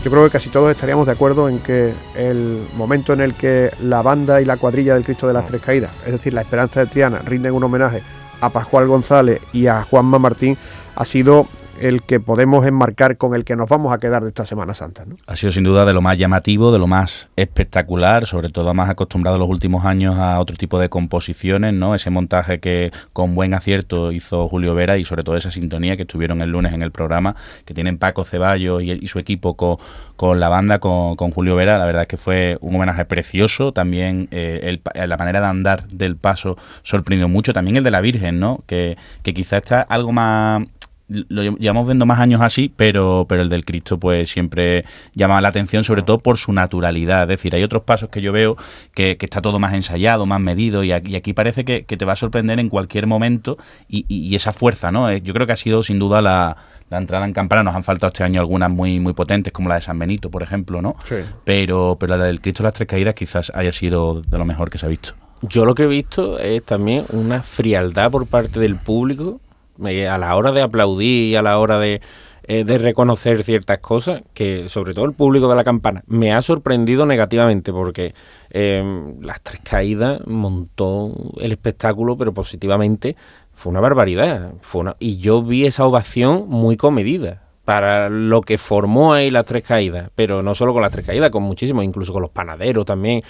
yo creo que casi todos estaríamos de acuerdo en que el momento en el que la banda y la cuadrilla del Cristo de las Tres Caídas, es decir, la Esperanza de Triana, rinden un homenaje a Pascual González y a Juanma Martín, ha sido el que podemos enmarcar con el que nos vamos a quedar de esta Semana Santa. ¿no? Ha sido sin duda de lo más llamativo, de lo más espectacular, sobre todo más acostumbrado los últimos años a otro tipo de composiciones, ¿no? Ese montaje que con buen acierto hizo Julio Vera y sobre todo esa sintonía que estuvieron el lunes en el programa, que tienen Paco Ceballos y, su equipo con, con la banda, con, con, Julio Vera, la verdad es que fue un homenaje precioso, también eh, el, la manera de andar del paso sorprendió mucho, también el de la Virgen, ¿no? Que, que quizá está algo más lo llevamos viendo más años así, pero, pero el del Cristo pues siempre llama la atención, sobre todo por su naturalidad. Es decir, hay otros pasos que yo veo que, que está todo más ensayado, más medido, y aquí, y aquí parece que, que, te va a sorprender en cualquier momento y, y, y, esa fuerza, ¿no? Eh, Yo creo que ha sido sin duda la, la entrada en campana. Nos han faltado este año algunas muy, muy potentes, como la de San Benito, por ejemplo, ¿no? Sí. Pero, pero la del Cristo las Tres Caídas quizás haya sido de lo mejor que se ha visto. Yo lo que he visto es también una frialdad por parte del público a la hora de aplaudir y a la hora de, eh, de, reconocer ciertas cosas, que sobre todo el público de la campana me ha sorprendido negativamente porque eh, las tres caídas montó el espectáculo, pero positivamente fue una barbaridad. Fue una, y yo vi esa ovación muy comedida para lo que formó ahí las tres caídas, pero no solo con las tres caídas, con muchísimos, incluso con los panaderos también.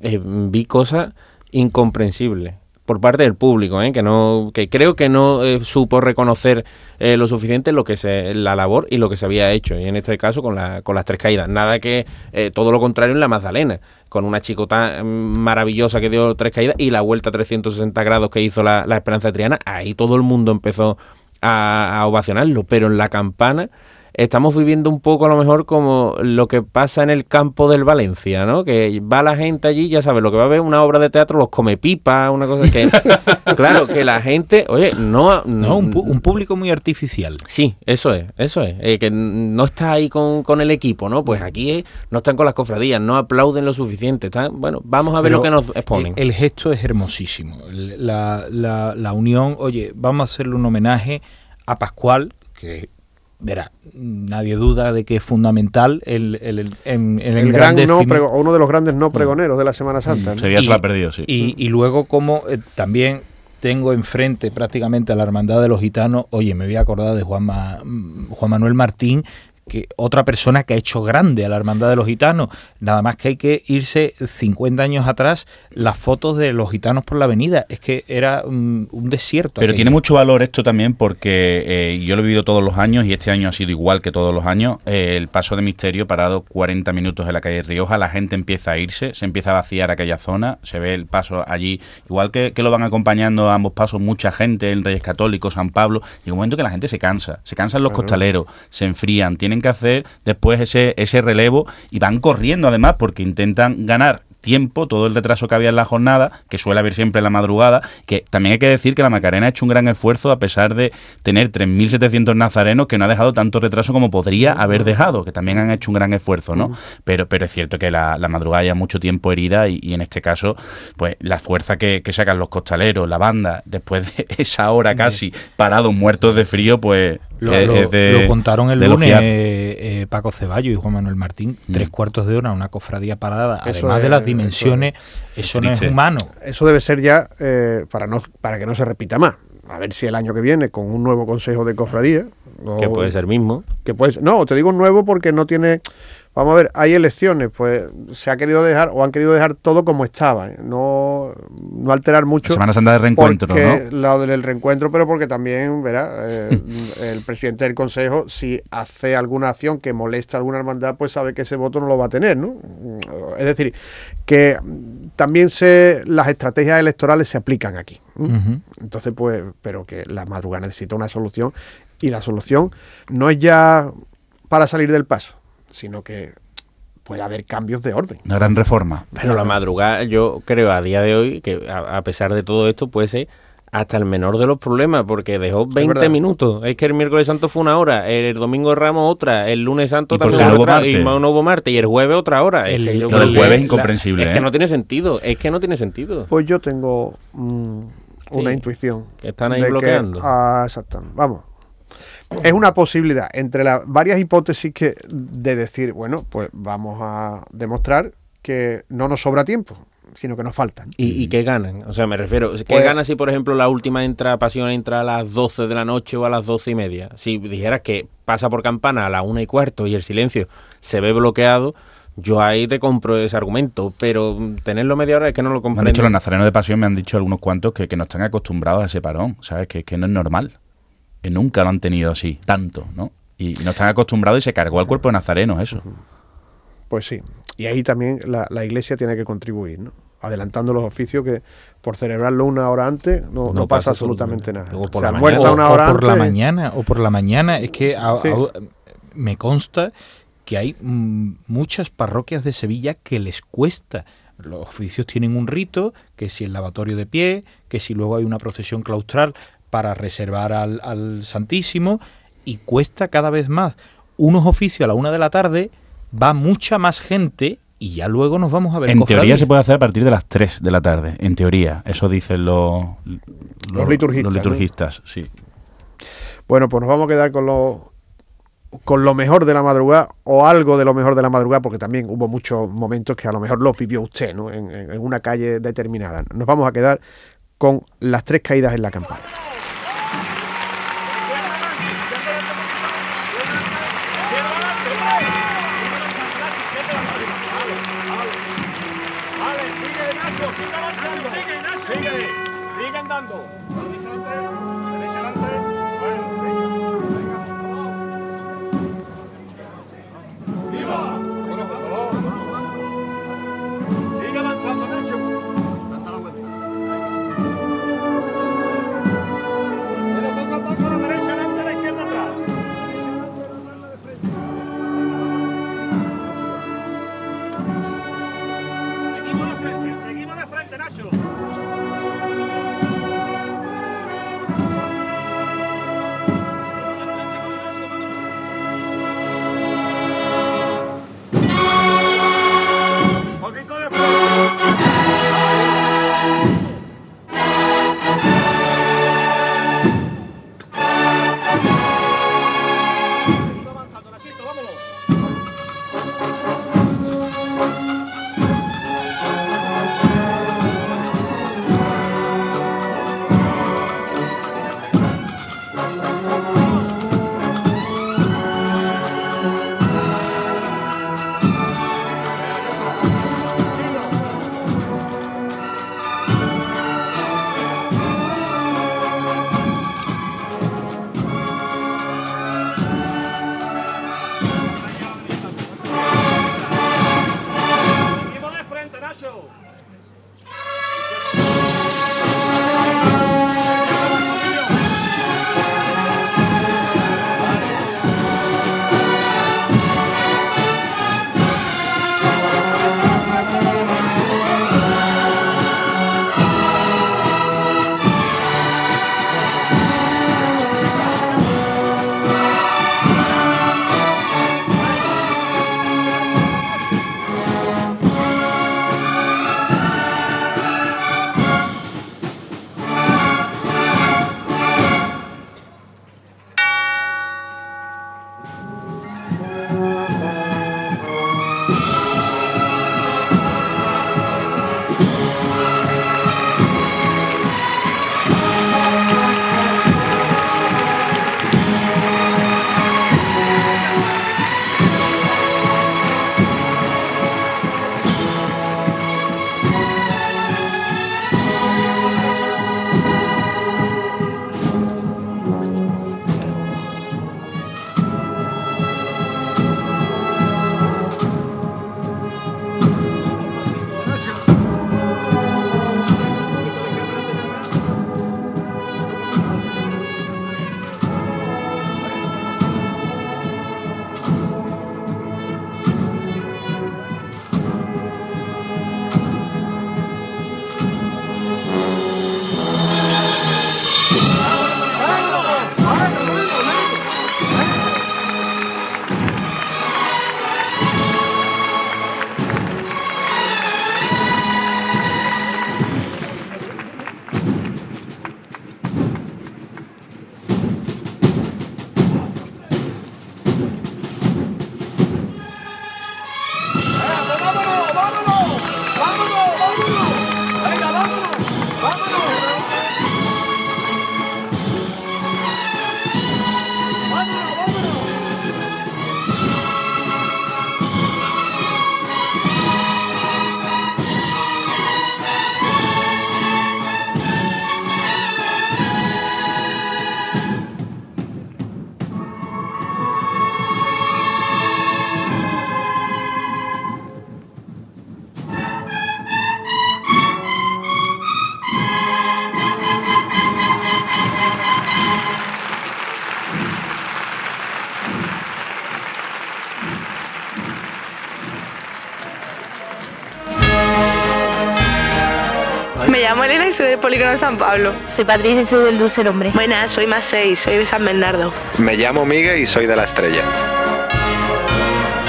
Eh, vi cosas incomprensibles por parte del público, ¿eh? que no, que creo que no eh, supo reconocer eh, lo suficiente lo que se, la labor y lo que se había hecho, y en este caso con, la, con las tres caídas. Nada que eh, todo lo contrario en la Magdalena, con una chicota maravillosa que dio tres caídas y la vuelta a 360 grados que hizo la, la Esperanza Triana, ahí todo el mundo empezó a, a ovacionarlo, pero en la campana estamos viviendo un poco a lo mejor como lo que pasa en el campo del Valencia, ¿no? Que va la gente allí, ya sabes, lo que va a ver una obra de teatro, los come pipa, una cosa que... <laughs> claro, que la gente, oye, no... No, un, un público muy artificial. Sí, eso es, eso es. Eh, que no está ahí con, con, el equipo, ¿no? Pues aquí eh, no están con las cofradías, no aplauden lo suficiente. Están, bueno, vamos a ver Pero lo que nos exponen. El, el gesto es hermosísimo. La, la, la unión, oye, vamos a hacerle un homenaje a Pascual, que verá, nadie duda de que es fundamental el, el, el en, en el, el gran no prego, uno de los grandes no pregoneros de la Semana Santa. ¿no? Sería se lo ha perdido, sí. Y, y luego como eh, también tengo enfrente prácticamente a la Hermandad de los Gitanos, oye, me voy a acordar de Juan, Ma- Juan Manuel Martín, que otra persona que ha hecho grande a la Hermandad de los Gitanos. Nada más que hay que irse 50 años atrás, las fotos de los gitanos por la avenida. Es que era un, un desierto. Pero aquello. tiene mucho valor esto también porque eh, yo lo he vivido todos los años y este año ha sido igual que todos los años. Eh, el paso de misterio parado 40 minutos en la calle Rioja, la gente empieza a irse, se empieza a vaciar aquella zona, se ve el paso allí, igual que, que lo van acompañando a ambos pasos mucha gente, el Reyes Católicos, San Pablo, y un momento que la gente se cansa, se cansan los Claro. costaleros, se enfrían, tienen que hacer después ese, ese relevo y van corriendo además porque intentan ganar tiempo, todo el retraso que había en la jornada, que suele haber siempre en la madrugada, que también hay que decir que la Macarena ha hecho un gran esfuerzo a pesar de tener 3.700 nazarenos que no ha dejado tanto retraso como podría haber dejado, que también han hecho un gran esfuerzo, ¿no? Pero, pero es cierto que la, la madrugada ya mucho tiempo herida y, y en este caso, pues la fuerza que, que sacan los costaleros, la banda, después de <laughs> esa hora casi parados, muertos de frío, pues... Lo, es- lo- es de- lo contaron el lunes eh, eh, Paco Ceballo y Juan Manuel Martín. Tres cuartos de hora, una cofradía parada. Eso Además de es- las eso dimensiones, eso, no es humano. Eso debe ser ya eh, para, no, para que no se repita más. A ver si el año que viene, con un nuevo consejo de cofradía. Que puede ser mismo. Que puede, no, te digo nuevo porque no tiene. Vamos a ver, hay elecciones, pues se ha querido dejar o han querido dejar todo como estaba, no, no alterar mucho. Semana Santa de reencuentro, porque ¿no? Lo del reencuentro, pero porque también, verá, eh, <laughs> el presidente del consejo, si hace alguna acción que molesta a alguna hermandad, pues sabe que ese voto no lo va a tener, ¿no? Es decir, que también se las estrategias electorales se aplican aquí. Entonces, pues, pero que la madrugada necesita una solución y la solución no es ya para salir del paso, sino que puede haber cambios de orden. Una gran reforma. Pero la madrugada, yo creo a día de hoy que a, a pesar de todo esto puede ser hasta el menor de los problemas, porque dejó 20 verdad. minutos. Es que el miércoles santo fue una hora, el domingo de Ramos otra, el lunes santo también hubo otra, y no hubo martes, y el jueves otra hora. Es El- que yo lo creo del que jueves es la- incomprensible, Es que ¿eh? no tiene sentido, es que no tiene sentido. Pues yo tengo mm, una Sí, intuición. que están ahí bloqueando. ah, exacto. Vamos. Es una posibilidad entre las varias hipótesis que de decir, bueno, pues vamos a demostrar que no nos sobra tiempo, sino que nos falta. ¿no? ¿Y, y qué ganan? O sea, me refiero, ¿qué Pues- gana si, por ejemplo, la última entra, pasión entra a las 12 de la noche o a las 12 y media? Si dijeras que pasa por campana a la una y cuarto y el silencio se ve bloqueado, yo ahí te compro ese argumento, pero tenerlo media hora es que no lo Me han comprendo. dicho los nazarenos de pasión, me han dicho algunos cuantos que, que no están acostumbrados a ese parón, ¿sabes? Que, que no es normal. Que nunca lo han tenido así, tanto, ¿no? Y no están acostumbrados y se cargó al cuerpo de nazarenos eso. Pues sí. Y ahí también la, la iglesia tiene que contribuir, ¿no? Adelantando los oficios que por celebrarlo una hora antes no, no No pasa pasa absolutamente nada. O por sea, la mañana. una o, hora por la mañana o por la mañana es que a- Sí. a- me consta que hay muchas parroquias de Sevilla que les cuesta los oficios tienen un rito que si el lavatorio de pie que si luego hay una procesión claustral para reservar al, al Santísimo y cuesta cada vez más unos oficios a la una de la tarde va mucha más gente y ya luego nos vamos a ver En teoría se puede hacer a partir de las 3 de la tarde, en teoría. Eso dicen los, Los liturgistas, Los ¿no? liturgistas, sí. Bueno, pues nos vamos a quedar con lo, con lo mejor de la madrugada o algo de lo mejor de la madrugada, porque también hubo muchos momentos que a lo mejor los vivió usted ¿no? en, en- en una calle determinada. Nos vamos a quedar con las tres caídas en la campana. Polígono de San Pablo. Soy Patricia y soy del Dulce Hombre. Buenas, soy Macei, soy de San Bernardo. Me llamo Miguel y soy de la estrella.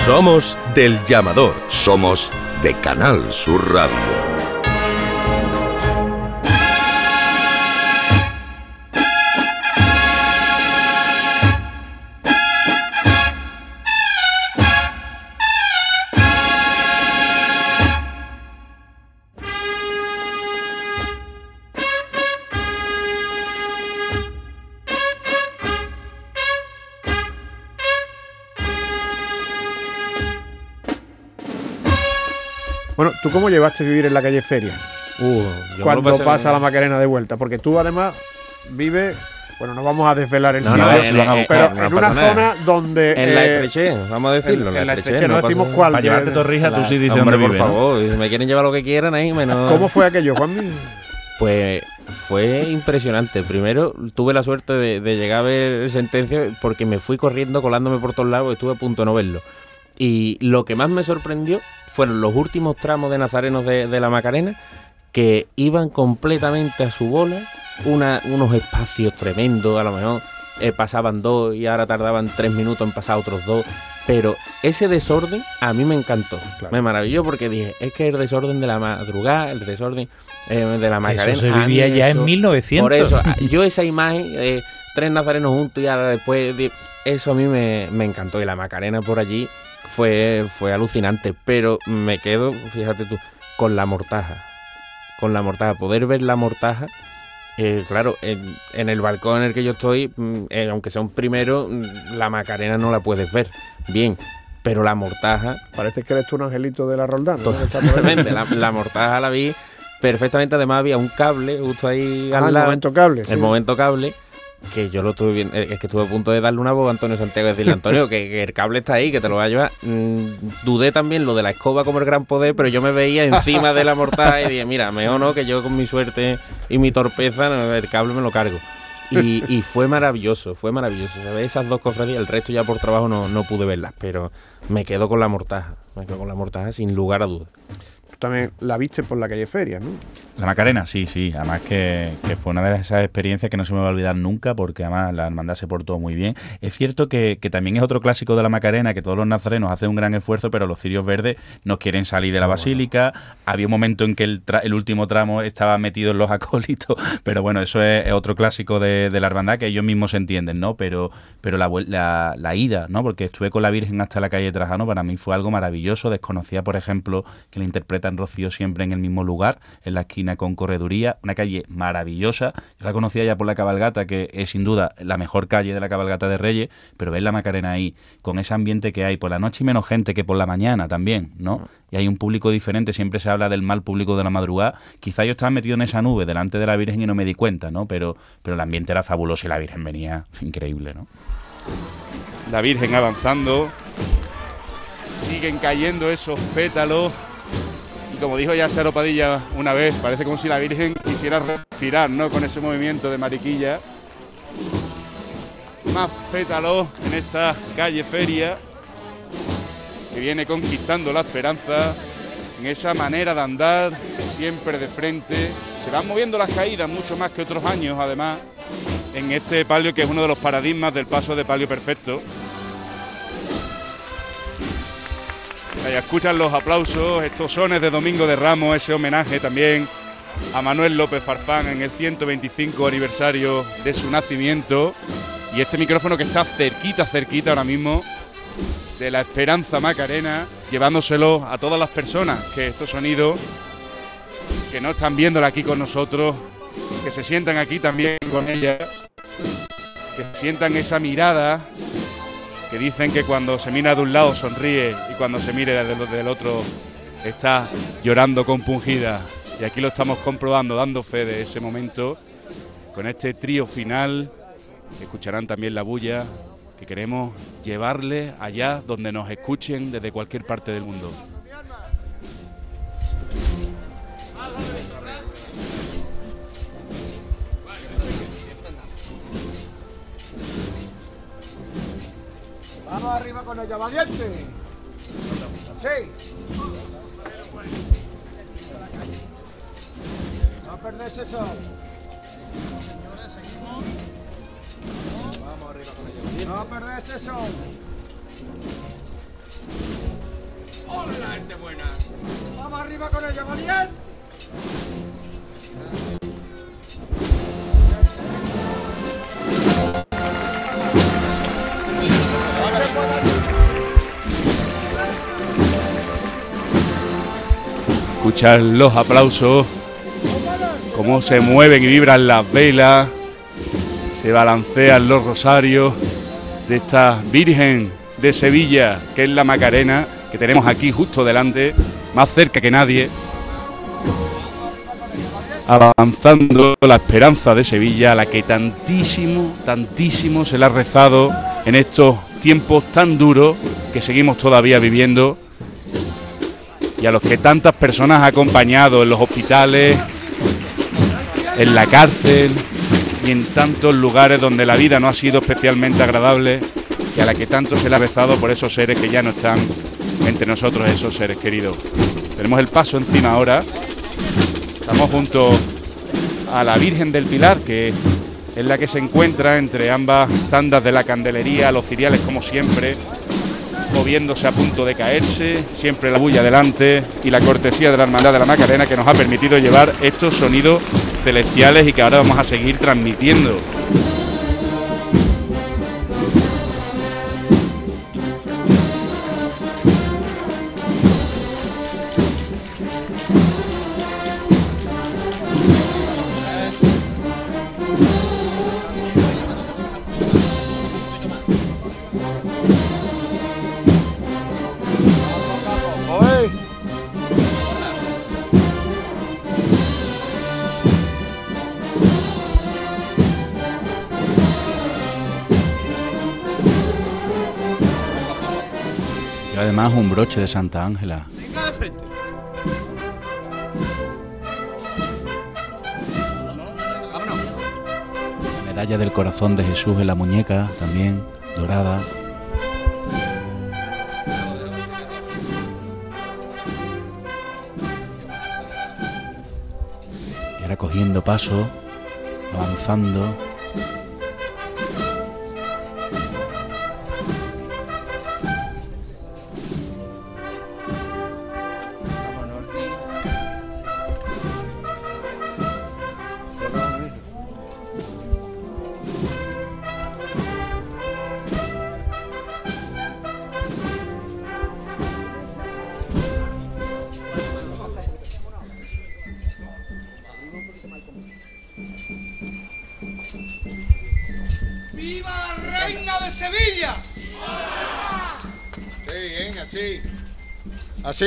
Somos del llamador. Somos de Canal Sur Radio. Cómo llevaste a vivir en la calle Feria? Uh, yo cuando pasa la Macarena de vuelta, porque tú además vives, bueno, no vamos a desvelar el No, sitio, no, pero no, en una nada. zona donde En la eh, estreche, vamos a decirlo. en- en la estreche, no decimos cuál, Para llevarte de- torrijas, tú sí dices Hombre, dónde por vive, ¿no? favor, si me quieren llevar lo que quieran ahí, menos... ¿Cómo fue aquello, Juanmi? Pues fue impresionante. Primero tuve la suerte de, de llegar a ver sentencia porque me fui corriendo, colándome por todos lados, estuve a punto de no verlo. Y lo que más me sorprendió fueron los últimos tramos de nazarenos de, de la Macarena que iban completamente a su bola, una, unos espacios tremendos, a lo mejor eh, pasaban dos y ahora tardaban tres minutos en pasar otros dos. Pero ese desorden a mí me encantó, me maravilló porque dije, es que el desorden de la madrugada, el desorden eh, de la Eso Macarena. se a mí vivía ya en eso- 1900. Por eso, a- yo esa imagen, eh, tres nazarenos juntos y ahora después, de- eso a mí me, me encantó. Y la Macarena por allí fue, fue alucinante, pero me quedo, fíjate tú, con la mortaja. Con la mortaja, poder ver la mortaja. eh, claro, en, en el balcón en el que yo estoy, mm, eh, aunque sea un primero, mm, la Macarena no la puedes ver bien, pero la mortaja Parece que eres tú un angelito de la Roldán. ¿no? Totalmente, la, la mortaja la vi perfectamente. Además, había un cable justo ahí Ah, al el lado. momento cable, El sí. momento cable. Que yo lo estuve viendo, eh, es que estuve a punto de darle una voz a Antonio Santiago y decirle, Antonio, <laughs> que, que el cable está ahí, que te lo va a llevar. Mm, dudé también lo de la escoba como el gran poder, pero yo me veía encima de la mortaja y dije, mira, mejor no, que yo con mi suerte y mi torpeza, el cable me lo cargo. Y, y fue maravilloso, fue maravilloso. ¿sabes? Esas dos cofradías, el resto ya por trabajo no, no pude verlas, pero me quedo con la mortaja, me quedo con la mortaja sin lugar a dudas. También la viste por la calle Feria, ¿no? La Macarena, sí, sí. Además que, que, fue una de esas experiencias que no se me va a olvidar nunca porque además la hermandad se portó muy bien. Es cierto que, que también es otro clásico de la Macarena, que todos los nazarenos hacen un gran esfuerzo, pero los cirios verdes no quieren salir de la basílica. Había un momento en que el, el, último tramo estaba metido en los <laughs> acólitos, pero bueno, eso es, otro clásico de, de, la hermandad que ellos mismos entienden, ¿no? Pero, pero la, la, la, ida, ¿no? Porque estuve con la Virgen hasta la calle Trajano, para mí fue algo maravilloso. Desconocía, por ejemplo, que la interpretan Rocío siempre en el mismo lugar, en la esquina con correduría, una calle maravillosa. Yo la conocía ya por la cabalgata, que es sin duda la mejor calle de la cabalgata de Reyes, pero ver la Macarena ahí, con ese ambiente que hay, por la noche y menos gente que por la mañana también, ¿no? Y hay un público diferente, siempre se habla del mal público de la madrugada. Quizá yo estaba metido en esa nube delante de la Virgen y no me di cuenta, ¿no? Pero, pero el ambiente era fabuloso y la Virgen venía increíble, ¿no? La Virgen avanzando, siguen cayendo esos pétalos como dijo ya Charo Padilla una vez, parece como si la Virgen quisiera respirar, ¿no? Con ese movimiento de mariquilla. Más pétalos en esta calle feria que viene conquistando la esperanza en esa manera de andar siempre de frente. Se van moviendo las caídas mucho más que otros años, además, en este palio que es uno de los paradigmas del paso de palio perfecto. Ahí escuchan los aplausos, estos sones de Domingo de Ramos, ese homenaje también a Manuel López Farfán en el 125 aniversario de su nacimiento. Y este micrófono que está cerquita, cerquita ahora mismo de la Esperanza Macarena, llevándoselo a todas las personas que estos sonidos, que no están viéndola aquí con nosotros, que se sientan aquí también con ella, que sientan esa mirada que dicen que cuando se mira de un lado sonríe y cuando se mire del, otro está llorando compungida. Y aquí lo estamos comprobando, dando fe de ese momento, con este trío final, escucharán también la bulla, que queremos llevarle allá donde nos escuchen desde cualquier parte del mundo. Vamos arriba con ella, valiente. Sí. No perdés eso. Señores, seguimos. Vamos arriba con ella, valiente. No perdés eso. ¡Hola, la gente buena! Vamos arriba con ella, valiente. Escuchar los aplausos, cómo se mueven y vibran las velas, se balancean los rosarios de esta Virgen de Sevilla, que es la Macarena, que tenemos aquí justo delante, más cerca que nadie, avanzando la esperanza de Sevilla, a la que tantísimo, tantísimo se le ha rezado en estos tiempos tan duros que seguimos todavía viviendo y a los que tantas personas ha acompañado en los hospitales, en la cárcel y en tantos lugares donde la vida no ha sido especialmente agradable y a la que tanto se le ha rezado por esos seres que ya no están entre nosotros, esos seres queridos. Tenemos el paso encima ahora, estamos junto a la Virgen del Pilar, que es la que se encuentra entre ambas tandas de la candelería, los ciriales como siempre, moviéndose a punto de caerse, siempre la bulla delante y la cortesía de la Hermandad de la Macarena que nos ha permitido llevar estos sonidos celestiales y que ahora vamos a seguir transmitiendo. De Santa Ángela. Venga de frente. La medalla del corazón de Jesús en la muñeca, también dorada. ahora cogiendo paso, avanzando.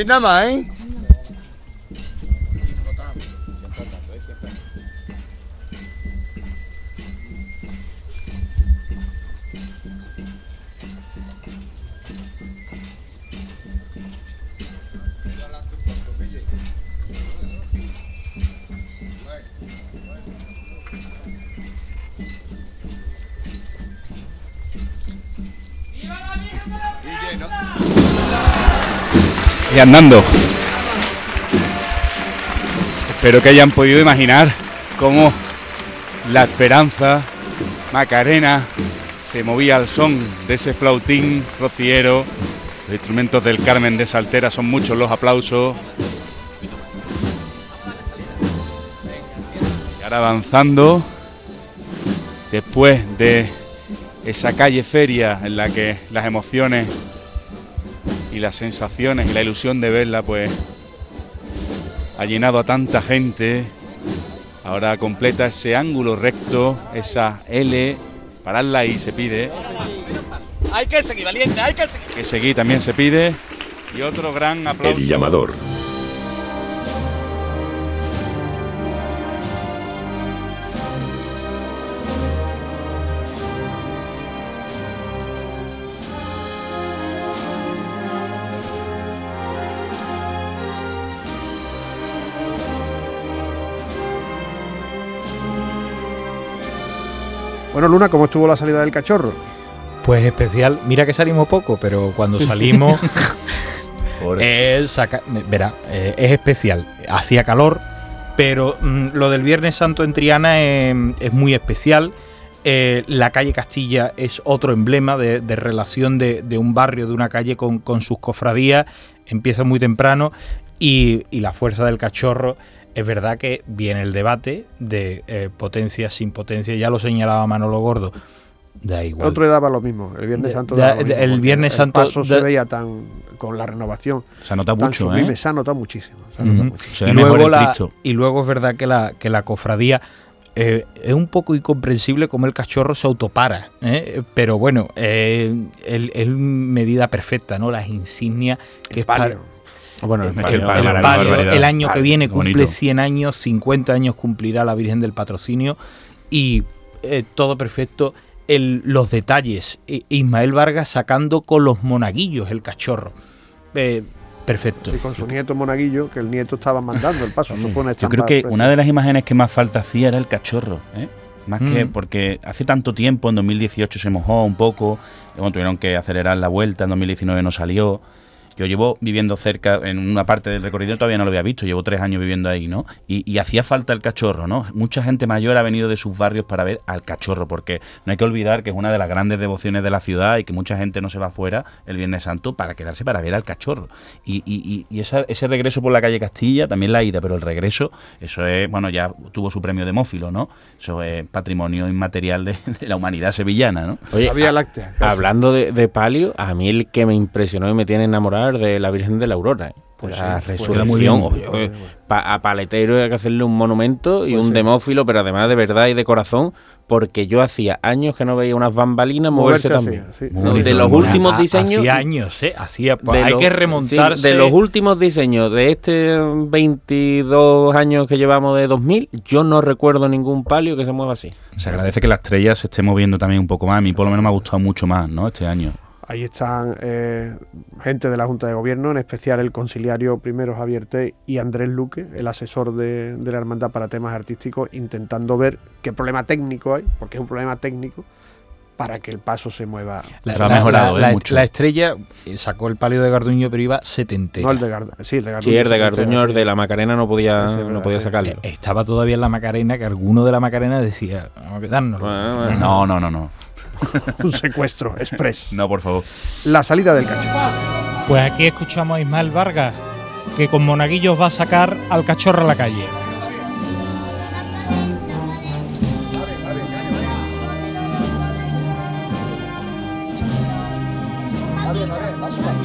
Así nada más, andando. Espero que hayan podido imaginar cómo la esperanza Macarena se movía al son de ese flautín rociero. Los instrumentos del Carmen de Saltera son muchos los aplausos. Y ahora avanzando, después de esa calle feria en la que las emociones y las sensaciones y la ilusión de verla pues ha llenado a tanta gente. Ahora completa ese ángulo recto, esa L, pararla ahí se pide. Hay que seguir, valiente, hay que seguir. Que seguir también se pide. Y otro gran aplauso. El llamador. Bueno, Luna, ¿cómo estuvo la salida del cachorro? Pues especial. Mira que salimos poco, pero cuando salimos. <laughs> eh, saca- verá, eh, es especial. Hacía calor, pero mm, lo del Viernes Santo en Triana eh, es muy especial. Eh, la calle Castilla es otro emblema de, de relación de, de un barrio, de una calle con, con sus cofradías. Empieza muy temprano y, y la fuerza del cachorro. Es verdad que viene el debate de eh, potencia sin potencia. Ya lo señalaba Manolo Gordo. Da El igual. otro día daba lo mismo. El Viernes Santo da- daba lo mismo, el Viernes el Santo paso se da- veía tan con la renovación. Se nota tan mucho, sublime, ¿eh? Se ha notado muchísimo. se ha notado Ujú. muchísimo. y, luego la- y luego es verdad que la, que la cofradía eh, es un poco incomprensible cómo el cachorro se autopara, ¿eh? pero bueno, eh, es medida perfecta, ¿no? Las insignias que es para- Bueno, el el palio, palio, el la palio, barbaridad. el año que viene bonito. cumple 100 años, 50 años cumplirá la Virgen del Patrocinio y eh, todo perfecto. El- los detalles, I- Ismael Vargas sacando con los monaguillos el cachorro. Eh, perfecto. Y con su nieto Monaguillo, que el nieto estaba mandando el paso. Eso fue una Yo creo que preciosa. una de las imágenes que más falta hacía era el cachorro, ¿eh? Más que Mm. porque hace tanto tiempo, en 2018 se mojó un poco, luego tuvieron que acelerar la vuelta, en 2019 no salió. Yo llevo viviendo cerca, en una parte del recorrido todavía no lo había visto, llevo tres años viviendo ahí, ¿no? Y, y hacía falta el cachorro, ¿no? Mucha gente mayor ha venido de sus barrios para ver al cachorro, porque no hay que olvidar que es una de las grandes devociones de la ciudad y que mucha gente no se va fuera el Viernes Santo para quedarse para ver al cachorro. Y, y- y- y esa- ese regreso por la calle Castilla, también la ida, pero el regreso, eso es, bueno, ya tuvo su premio de Mófilo, ¿no? Eso es patrimonio inmaterial de, de la humanidad sevillana, ¿no? Oye, Vía a- Láctea, hablando de, de palio, a mí el que me impresionó y me tiene enamorado de la Virgen de la Aurora. ¿eh? Pues la sí, pues resurrección. bien, bien. pa- a Paletero hay que hacerle un monumento y Pues un sí. demófilo, pero además de verdad y de corazón, porque yo hacía años que no veía unas bambalinas moverse, Moverse así, también. sí. No, Muy de los últimos diseños. Hacía años, ¿eh? Hacía, pues, de hay los- que sí, remontarse. de los últimos diseños de este 22 años que llevamos de 2000, yo no recuerdo ningún palio que se mueva así. Se agradece que la estrella se esté moviendo también un poco más. A mí por lo menos me ha gustado mucho más, ¿no? Este año. Ahí están eh, gente de la Junta de Gobierno, en especial el conciliario primero Javier T y Andrés Luque, el asesor de, de la Hermandad para temas artísticos, intentando ver qué problema técnico hay, porque es un problema técnico, para que el paso se mueva. La, Pero ha la- mejorado, la- ¿eh? la- Mucho. la estrella sacó el palio de Garduño, pero iba setentera. No el de Garduño. Sí, el de Garduño. Sí, el de Garduño, el de la Macarena no podía, Sí, no podía sacarlo. Eh, Estaba todavía en la Macarena, que alguno de la Macarena decía, vamos a quedarnos. Bueno, bueno. No, no, no, no. <laughs> Un secuestro express. No, por favor. La salida del cachorro. Pues aquí escuchamos a Ismael Vargas, que con monaguillos va a sacar al cachorro a la calle.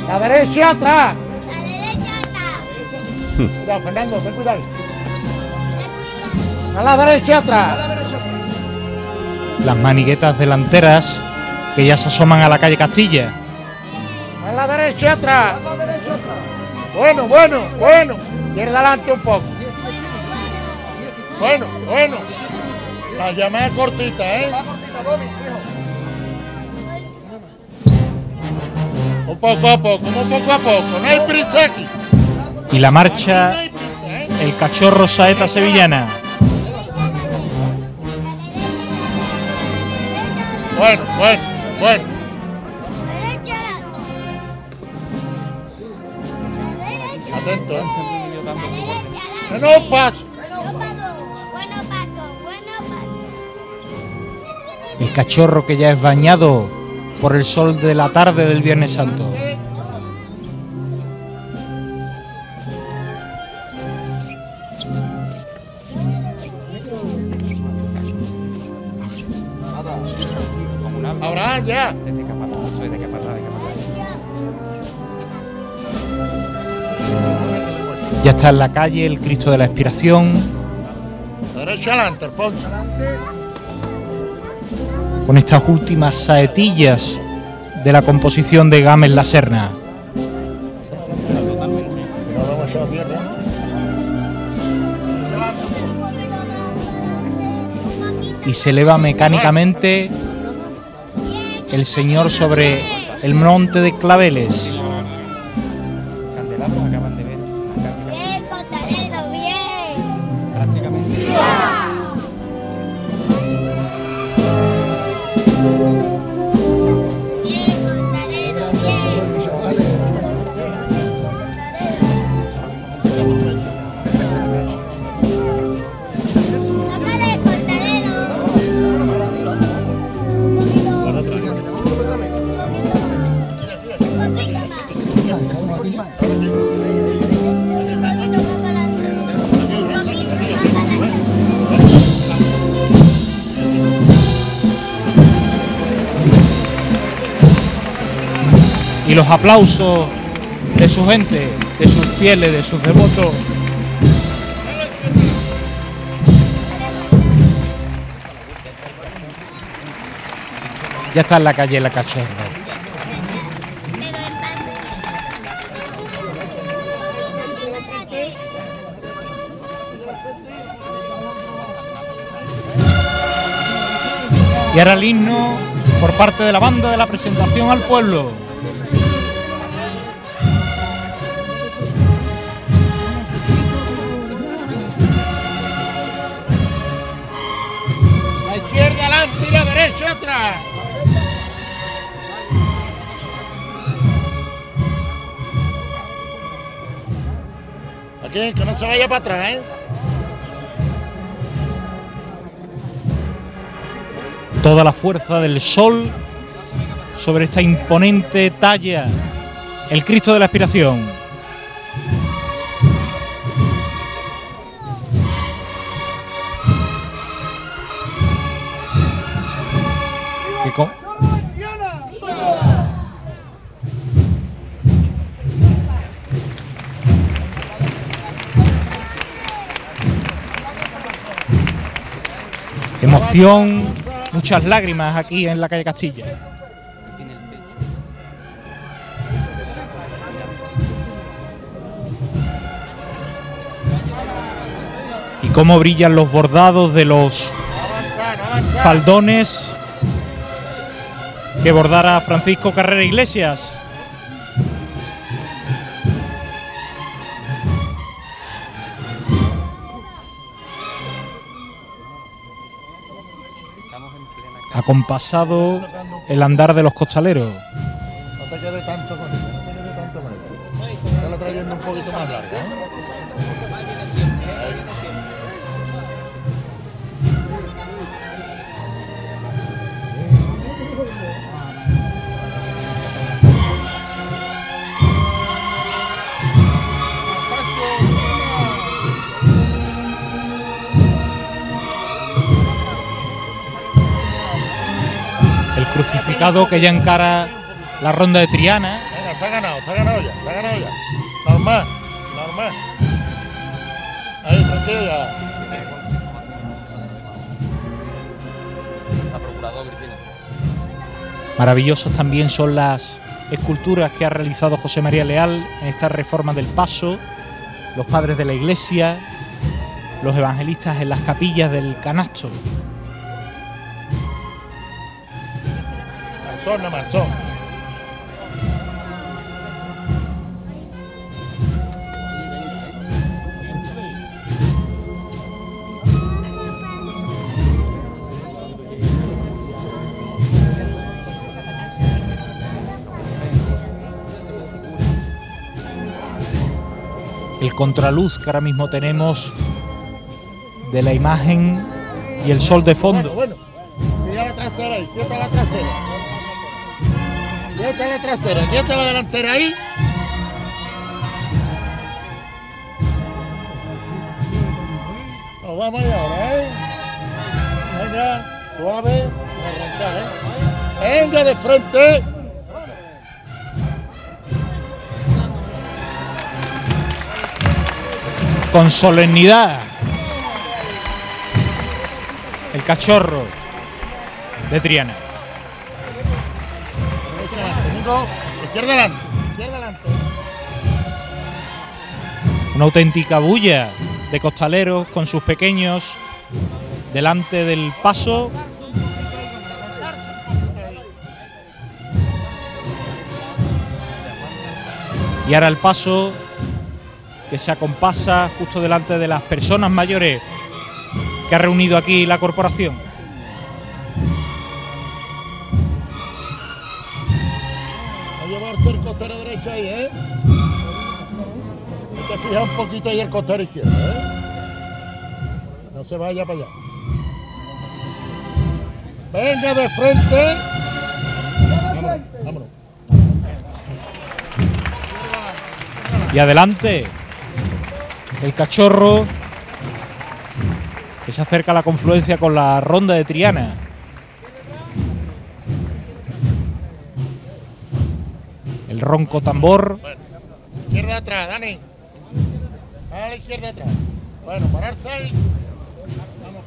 La derecha atrás. Cuidado, Fernando, ten cuidado. A la derecha atrás. Las maniguetas delanteras que ya se asoman a la calle Castilla. A la derecha atrás. Bueno, bueno, bueno. Izquierda adelante un poco. Bueno, bueno. La llamada cortita, ¿eh? Un poco a poco, un poco a poco. No hay prisa aquí. Y la marcha el cachorro saeta sevillana. Bueno, bueno, bueno. Atento, ¿eh? Menos paso. El cachorro que ya es bañado por el sol de la tarde del Viernes Santo. Ahora ya. Ya está en la calle el Cristo de la Expiración, Derecha adelante, Alfonso. con estas últimas saetillas de la composición de Gámez La Serna. Y se eleva mecánicamente el Señor sobre el monte de claveles. Los aplausos de su gente, de sus fieles, de sus devotos. Ya está en la calle La Cachorra. Y ahora el himno por parte de la banda de la presentación al pueblo. Que no se vaya para atrás, ¿eh? toda la fuerza del sol sobre esta imponente talla, el Cristo de la Aspiración. Muchas lágrimas aquí en la calle Castilla. Y cómo brillan los bordados de los faldones que bordara Francisco Carrera Iglesias. Acompasado el andar de los costaleros. Que ya encara la ronda de Triana. Venga, está ganado, está ganado ya, está ganado ya. Normal, normal. Ahí, tranquilo ya. Maravillosas también son las esculturas que ha realizado José María Leal en esta reforma del paso, los padres de la iglesia, los evangelistas en las capillas del canasto. Marzón, no marzón. El contraluz que ahora mismo tenemos de la imagen y el sol de fondo. Bueno, quieta la trasera quieta la trasera. Quieta la trasera, quieta la delantera ahí. Nos vamos ahí ahora, ¿eh? Venga, suave, arrancar, ¿eh? Venga de frente. Con solemnidad. El cachorro de Triana. Izquierda adelante, izquierda adelante. Una auténtica bulla de costaleros con sus pequeños delante del paso. Y ahora el paso que se acompasa justo delante de las personas mayores que ha reunido aquí la corporación. Derecho ahí, ¿eh? Hay que fijar un poquito ahí el costero izquierdo, ¿eh? No se vaya para allá. Venga de frente. Vámonos, vámonos. Y adelante el cachorro que se acerca a la confluencia con la ronda de Triana. El ronco tambor. Izquierda atrás, Dani. A la izquierda atrás. Bueno, pararse ahí. Vamos.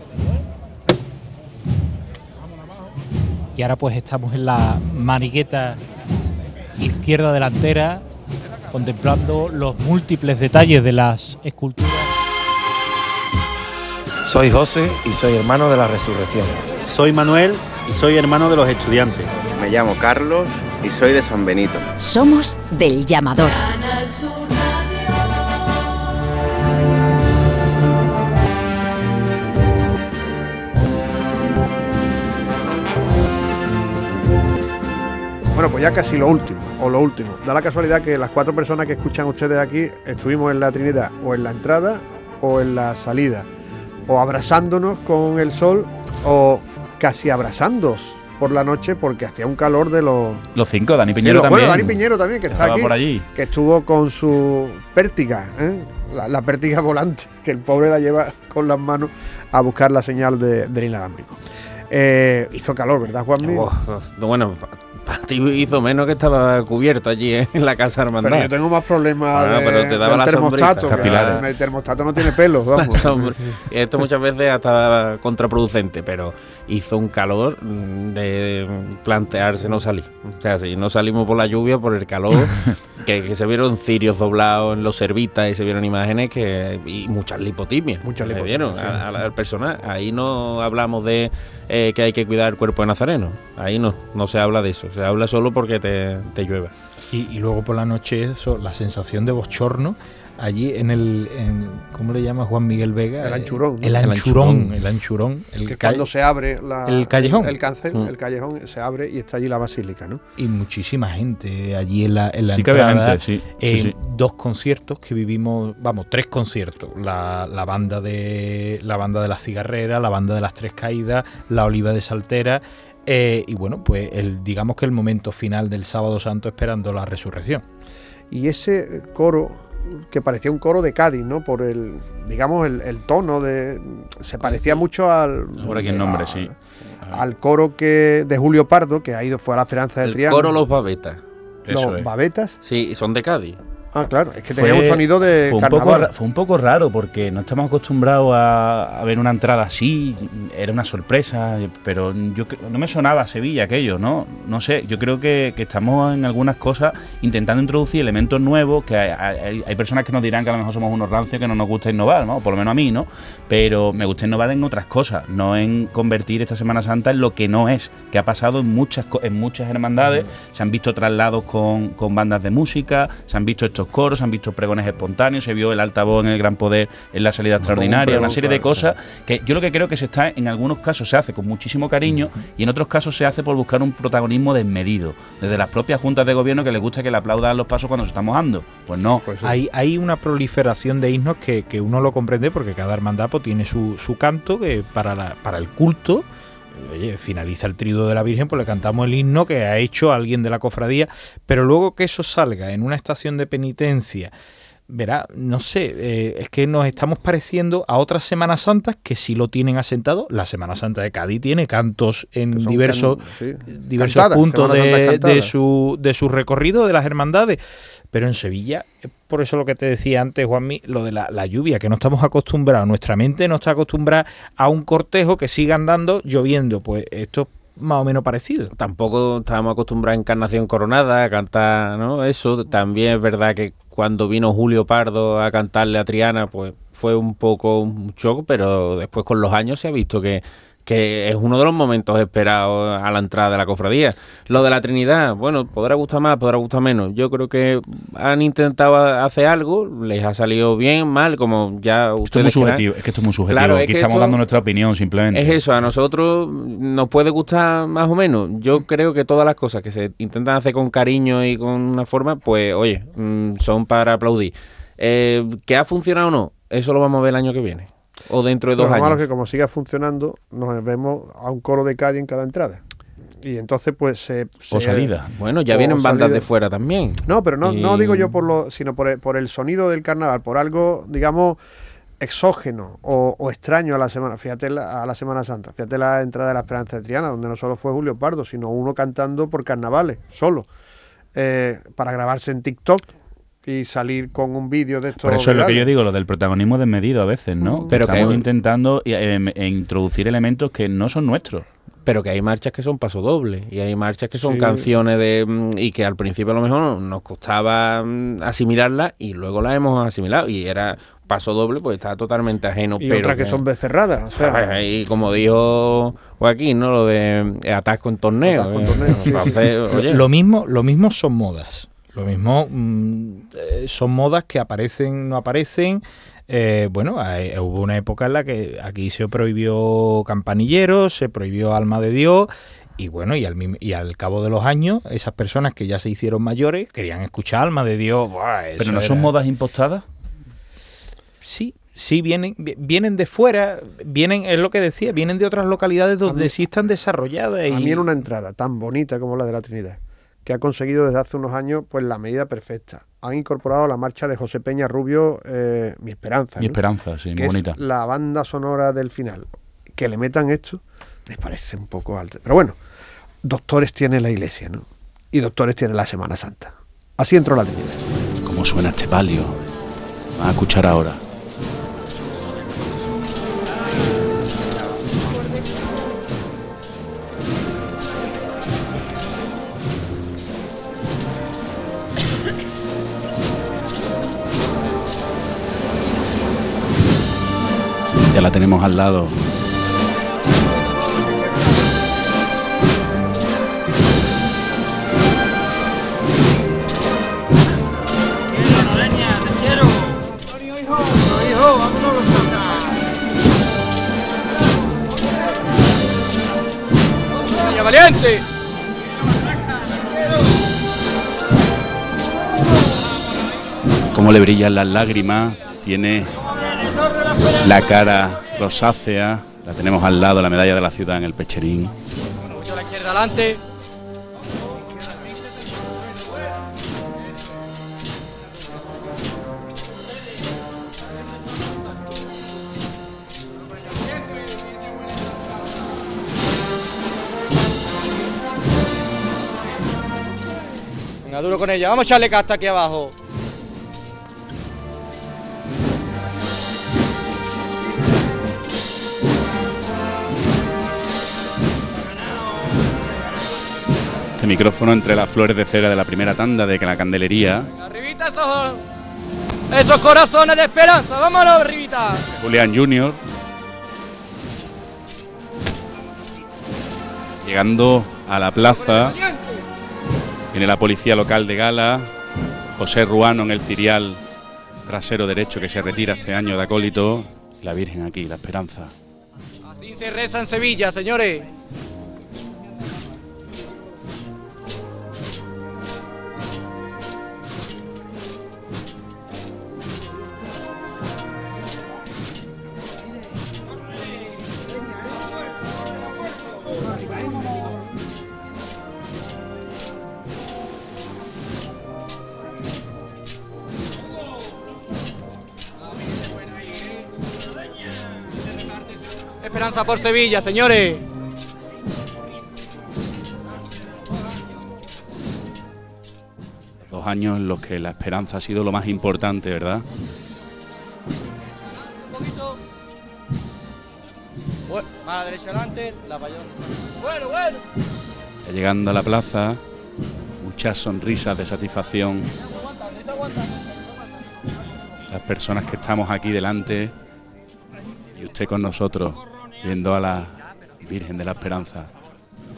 Y ahora pues estamos en la manigueta izquierda delantera contemplando los múltiples detalles de las esculturas. Soy José y soy hermano de la resurrección. Soy Manuel y soy hermano de los estudiantes. Me llamo Carlos y soy de San Benito. Somos del llamador. Bueno, pues ya casi lo último, o lo último. Da la casualidad que las cuatro personas que escuchan ustedes aquí estuvimos en la Trinidad, o en la entrada, o en la salida, o abrazándonos con el sol, o casi abrazándonos por la noche porque hacía un calor de los... Los cinco, Dani Sí, Piñero lo- también. Bueno, Dani Piñero también, que, que está estaba aquí, por allí. que estuvo con su pértiga, ¿eh? la, la pértiga volante, que el pobre la lleva con las manos a buscar la señal de- del inalámbrico. Eh, hizo calor, ¿verdad, Juanmi? Oh, bueno, hizo menos que estaba cubierto allí ¿eh? en la casa hermandad. Pero yo tengo más problemas Bueno, de- pero te daba del la termostato. Capilares. El termostato no tiene pelos, <laughs> vamos. sombra. Esto muchas veces hasta contraproducente, pero hizo un calor de plantearse no salir. O sea, si no salimos por la lluvia, por el calor, <laughs> que, que se vieron cirios doblados en los servitas y se vieron imágenes que y muchas lipotimias. Muchas lipotimias, dieron sí. a- a- al personal. Ahí no hablamos de eh, que hay que cuidar el cuerpo de Nazareno. Ahí no, no se habla de eso. Se habla solo porque te, te llueva. Y, y luego por la noche eso, la sensación de bochorno allí en el, en, ¿cómo le llama Juan Miguel Vega? El anchurón. El, anchurón, el anchurón. El que cuando se abre la- el callejón. el, cancel, Mm. el callejón se abre y está allí la basílica, ¿no? Y muchísima gente allí en la, en la Sí que había entrada. gente, sí, sí, en sí. Dos conciertos que vivimos, vamos, tres conciertos. La, la banda de la banda de las cigarreras, la banda de las tres caídas, la oliva de Saltera. eh, y bueno, pues el, digamos que el momento final del sábado santo esperando la resurrección. Y ese coro que parecía un coro de Cádiz, ¿no? Por el, digamos, el, el tono de... Se parecía mucho al... Ahora aquí el nombre, sí. Al coro que de Julio Pardo, que ha ido, fue a la Esperanza de El Triana. coro Los Babetas. Los babetas. Sí, son de Cádiz. Ah, claro, es que tenía un sonido de fue un, poco, carnaval. ra- fue un poco raro porque no estamos acostumbrados a, a ver una entrada así, era una sorpresa, pero yo no me sonaba a Sevilla aquello, ¿no? No sé, yo creo que, que estamos en algunas cosas intentando introducir elementos nuevos, que hay, hay- hay personas que nos dirán que a lo mejor somos unos rancios que no nos gusta innovar, ¿no? Por lo menos a mí, ¿no? Pero me gusta innovar en otras cosas, no en convertir esta Semana Santa en lo que no es, que ha pasado en muchas, en muchas hermandades, se han visto traslados con, con bandas de música, se han visto estos coros, se han visto pregones espontáneos, se vio el altavoz en el Gran Poder en la salida extraordinaria, una serie de cosas que yo lo que creo que se está, en algunos casos se hace con muchísimo cariño y en otros casos se hace por buscar un protagonismo desmedido, desde las propias juntas de gobierno que les gusta que le aplaudan los pasos cuando se está mojando. Pues no. Hay, hay una proliferación de himnos que, que uno lo comprende porque cada hermandad pues, tiene su, su canto que para, la- para el culto. Oye, finaliza el trido de la Virgen, pues le cantamos el himno que ha hecho alguien de la cofradía, pero luego que eso salga en una estación de penitencia, verá, no sé, eh, es que nos estamos pareciendo a otras Semanas Santas que sí lo tienen asentado. La Semana Santa de Cádiz tiene cantos en diversos, can- sí. diversos Cantadas, puntos de, su, de su recorrido de las hermandades. Pero en Sevilla, es por eso lo que te decía antes, Juanmi, lo de la, la lluvia, que no estamos acostumbrados, nuestra mente no está acostumbrada a un cortejo que siga andando lloviendo. Pues esto es más o menos parecido. Tampoco estábamos acostumbrados a Encarnación Coronada a cantar, ¿no? Eso también es verdad que cuando vino Julio Pardo a cantarle a Triana, pues fue un poco un shock, pero después con los años se ha visto que, que es uno de los momentos esperados a la entrada de la cofradía. Lo de la Trinidad, bueno, podrá gustar más, podrá gustar menos. Yo creo que han intentado hacer algo, les ha salido bien, mal, como ya Esto es muy ustedes subjetivo, es que esto es muy subjetivo, Claro, es aquí que estamos dando nuestra opinión simplemente. es eso, a nosotros nos puede gustar más o menos. Yo creo que todas las cosas que se intentan hacer con cariño y con una forma, pues oye, mm, son para aplaudir. Eh, ¿Que ha funcionado o no? Eso lo vamos a ver el año que viene. O dentro de dos lo malo años. es que como siga funcionando, nos vemos a un coro de calle en cada entrada. Y entonces, pues se. O salida. Bueno, ya vienen bandas salida. de fuera también. No, pero no, no digo yo por lo, sino por el, por el sonido del carnaval, por algo, digamos, exógeno o, o extraño a la semana. Fíjate la, a la Semana Santa, fíjate la entrada de la Esperanza de Triana, donde no solo fue Julio Pardo, sino uno cantando por carnavales, solo, eh, para grabarse en TikTok y salir con un vídeo de esto. Por eso es lo que yo digo, lo del protagonismo desmedido a veces, ¿no? Pero que Estamos intentando eh, em, e introducir elementos que no son nuestros. Pero que hay marchas que son paso doble y hay marchas que son Sí. canciones de mm, y que al principio a lo mejor nos costaba mm, asimilarlas y luego las hemos asimilado y era paso doble pues está totalmente ajeno Y pero otras que son becerradas. O sea, y como dijo Joaquín no lo de atasco en torneo, Atasco en eh. torneo, Entonces, <laughs> oye, Lo mismo, lo mismo son modas. Lo mismo mm, eh, son modas que aparecen, no aparecen. Eh, bueno, hay- hubo una época en la que aquí se prohibió campanilleros, se prohibió alma de Dios. Y bueno, y al, y al cabo de los años, esas personas que ya se hicieron mayores querían escuchar alma de Dios. Buah, Pero no son era- modas impostadas. Sí, sí, vienen, vi- vienen de fuera, vienen, es lo que decía, vienen de otras localidades donde sí están desarrolladas. A y- mí en una entrada tan bonita como la de la Trinidad, que ha conseguido desde hace unos años pues la medida perfecta. Han incorporado la marcha de José Peña Rubio, eh, Mi Esperanza. Mi ¿no? Esperanza, sí, muy es bonita. la banda sonora del final. Que le metan esto, me parece un poco alto. Pero bueno, doctores tiene la iglesia, ¿no? Y doctores tiene la Semana Santa. Así entró la Trinidad. ¿Cómo suena este palio? Van a escuchar ahora. Ya la tenemos al lado. valiente. Como le brillan las lágrimas, tiene la cara rosácea, la tenemos al lado, la medalla de la ciudad en el pecherín. Mucho a la izquierda adelante. Venga, duro con ella. Vamos a echarle casta aquí abajo. Micrófono entre las flores de cera de la primera tanda de la candelería. Arribita esos, esos corazones de esperanza. Vámonos, arribita. Julián Junior. Llegando a la plaza, viene la policía local de Gala, José Ruano en el cirial trasero derecho que se retira este año de acólito, la Virgen aquí, la esperanza. Así se reza en Sevilla, señores. Por Sevilla, señores. Dos años en los que la esperanza ha sido lo más importante, ¿verdad? Bueno, a la derecha adelante, la. Bueno, bueno. Llegando a la plaza, muchas sonrisas de satisfacción. Las personas que estamos aquí delante y usted con nosotros, viendo a la Virgen de la Esperanza.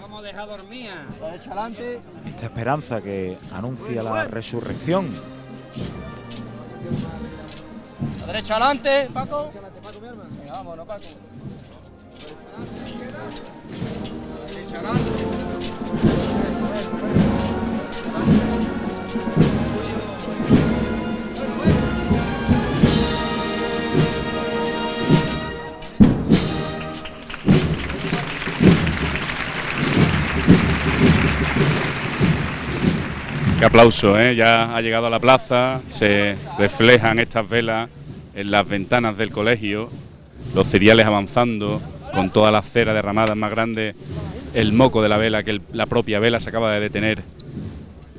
Vamos a dejar dormida. La derecha adelante. Esta esperanza que anuncia la resurrección. La derecha adelante, Paco. Venga, vámonos, Paco. La derecha adelante. Aplauso, ¿eh? Ya ha llegado a la plaza, se reflejan estas velas en las ventanas del colegio, los cereales avanzando, con toda la cera derramada más grande, el moco de la vela, que la propia vela se acaba de detener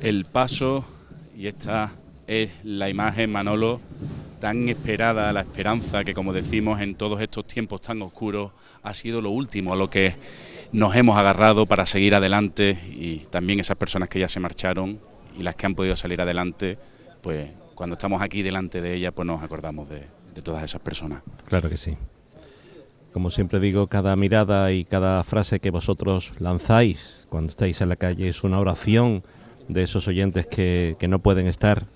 el paso, y esta es la imagen, Manolo, tan esperada, la esperanza que, como decimos, en todos estos tiempos tan oscuros, ha sido lo último a lo que nos hemos agarrado para seguir adelante y también esas personas que ya se marcharon y las que han podido salir adelante, pues cuando estamos aquí delante de ellas, pues nos acordamos de, todas esas personas. Claro que sí. Como siempre digo, cada mirada y cada frase que vosotros lanzáis cuando estáis en la calle es una oración de esos oyentes que, que no pueden estar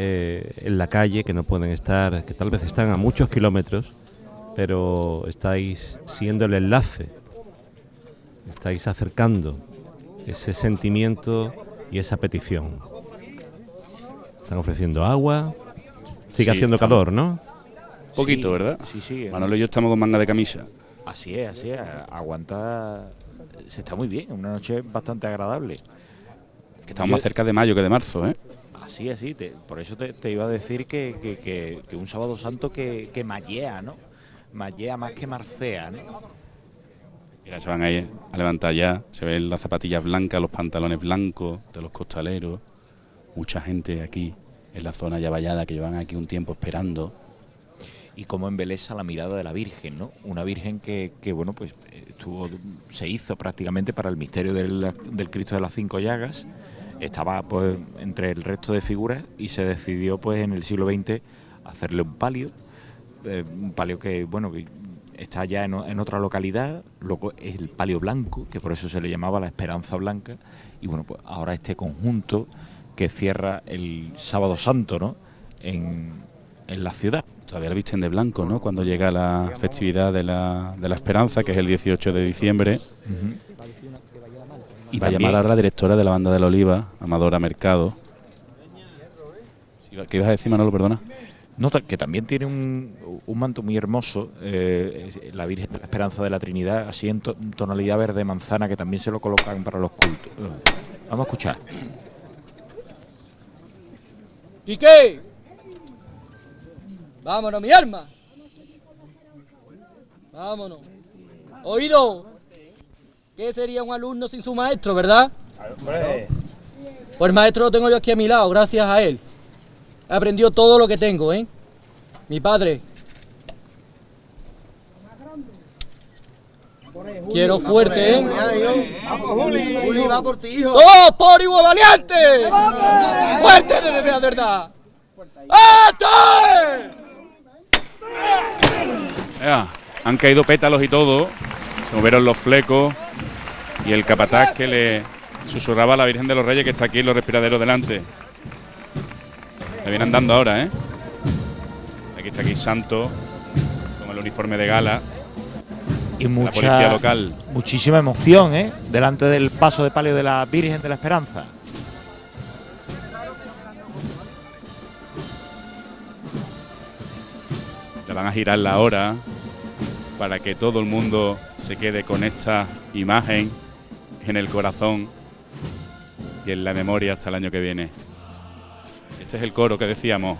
eh, en la calle, que no pueden estar, que tal vez están a muchos kilómetros, pero estáis siendo el enlace, estáis acercando ese sentimiento y esa petición. Están ofreciendo agua, sigue Sí, haciendo estamos- calor, ¿no? Poquito, Sí, ¿verdad? sí, sí. Manolo y yo estamos con manga de camisa. Así es, así es. Aguanta. Se está muy bien, una noche bastante agradable. Que estamos más cerca de mayo que de marzo, ¿eh? Así, así. te- por eso te, te iba a decir que, que- que- que un sábado santo que, que mallea, ¿no? Mallea más que marcea, ¿no? Mira, se van a a levantar ya. Se ven las zapatillas blancas, los pantalones blancos de los costaleros. Mucha gente aquí en la zona ya vallada que llevan aquí un tiempo esperando. y cómo embeleza la mirada de la Virgen, ¿no? Una Virgen que, que, bueno, pues estuvo, se hizo prácticamente para el misterio del, del Cristo de las Cinco Llagas, estaba pues entre el resto de figuras y se decidió pues en el siglo XX hacerle un palio, eh, un palio que, bueno, que está ya en, otra localidad, luego es el palio blanco, que por eso se le llamaba la Esperanza Blanca, y bueno, pues ahora este conjunto que cierra el Sábado Santo, ¿no? En, en la ciudad. Todavía la visten de blanco, ¿no? Cuando llega la festividad de la, de la Esperanza, que es el 18 de diciembre. Y Va a llamar a la directora de la banda de la Oliva, Amadora Mercado. ¿Qué ibas a decir, Manolo? Perdona. Nota que también tiene un, un manto muy hermoso, eh, la Virgen de la Esperanza de la Trinidad, así en to- tonalidad verde manzana, que también se lo colocan para los cultos. Vamos a escuchar. Quique. Vámonos, mi arma. Vámonos. Oído. ¿Qué sería un alumno sin su maestro, verdad? Pues el maestro lo tengo yo aquí a mi lado, gracias a él. He aprendido todo lo que tengo, ¿eh? Mi padre. Quiero fuerte, ¿eh? Juli, va por ti, hijo. ¡Oh, por igual valiente! ¡Fuerte, de de verdad! Ea, han caído pétalos y todo. Se movieron los flecos. Y el capataz que le susurraba a la Virgen de los Reyes que está aquí en los respiraderos delante. Le viene andando ahora, ¿eh? Aquí está aquí Santo, con el uniforme de gala. Y la mucha, policía local. muchísima emoción, ¿eh? Delante del paso de palio de la Virgen de la Esperanza. Le van a girar la hora para que todo el mundo se quede con esta imagen en el corazón y en la memoria hasta el año que viene. Este es el coro que decíamos.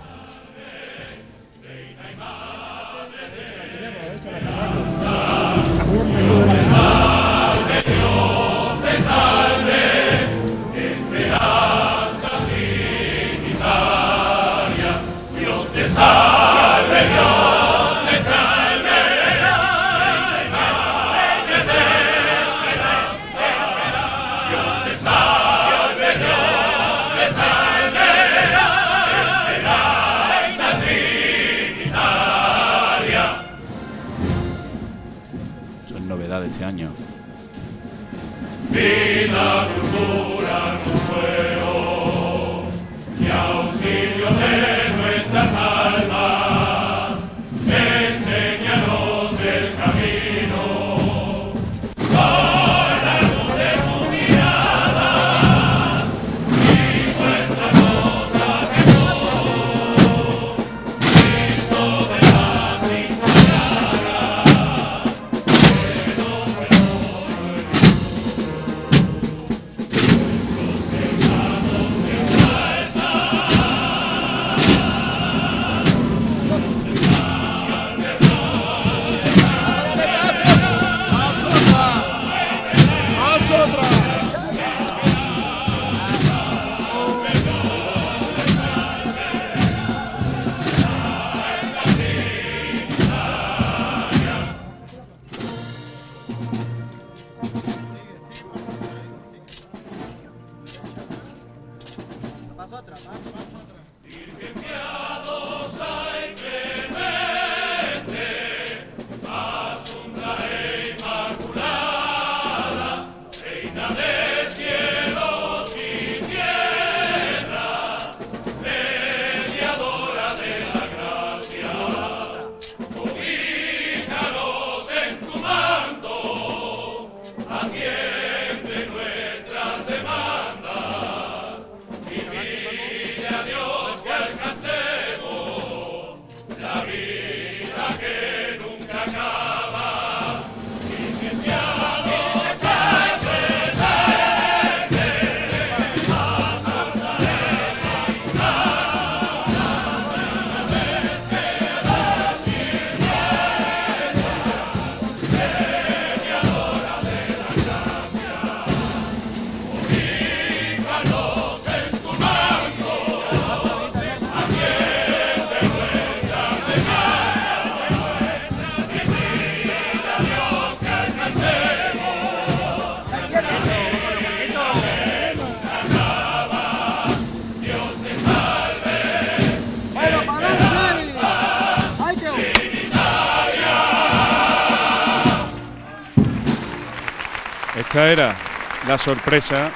La sorpresa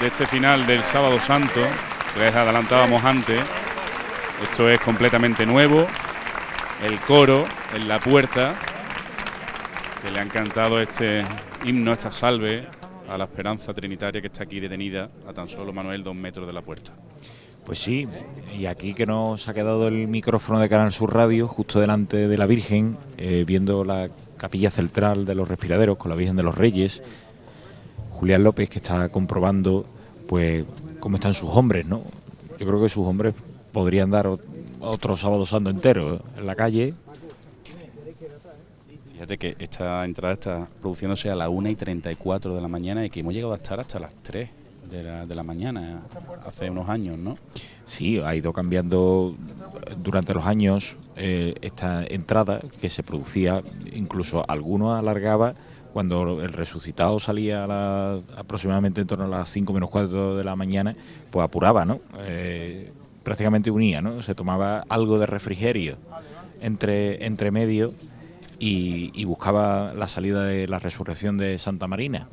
de este final del Sábado Santo, que les adelantábamos antes. Esto es completamente nuevo. El coro en la puerta, que le han cantado este himno, esta salve a la esperanza trinitaria que está aquí detenida a tan solo Manuel dos metros de la puerta. Pues sí, y aquí que nos ha quedado el micrófono de Canal Sur Radio, justo delante de la Virgen, eh, viendo la capilla central de los respiraderos con la Virgen de los Reyes. Julián López que está comprobando, pues, cómo están sus hombres, ¿no? Yo creo que sus hombres podrían dar ot- otro sábado santo entero ¿eh? en la calle. Fíjate que esta entrada está produciéndose a las 1 y 34 de la mañana y que hemos llegado a estar hasta las 3 de la, de la mañana hace unos años, ¿no? Sí, ha ido cambiando durante los años eh, esta entrada que se producía, incluso algunos alargaba cuando el resucitado salía a la- aproximadamente en torno a las 5 menos 4 de la mañana, pues apuraba, ¿no? Eh, prácticamente unía, ¿no? Se tomaba algo de refrigerio entre, entre medio y, y buscaba la salida de la resurrección de Santa Marina.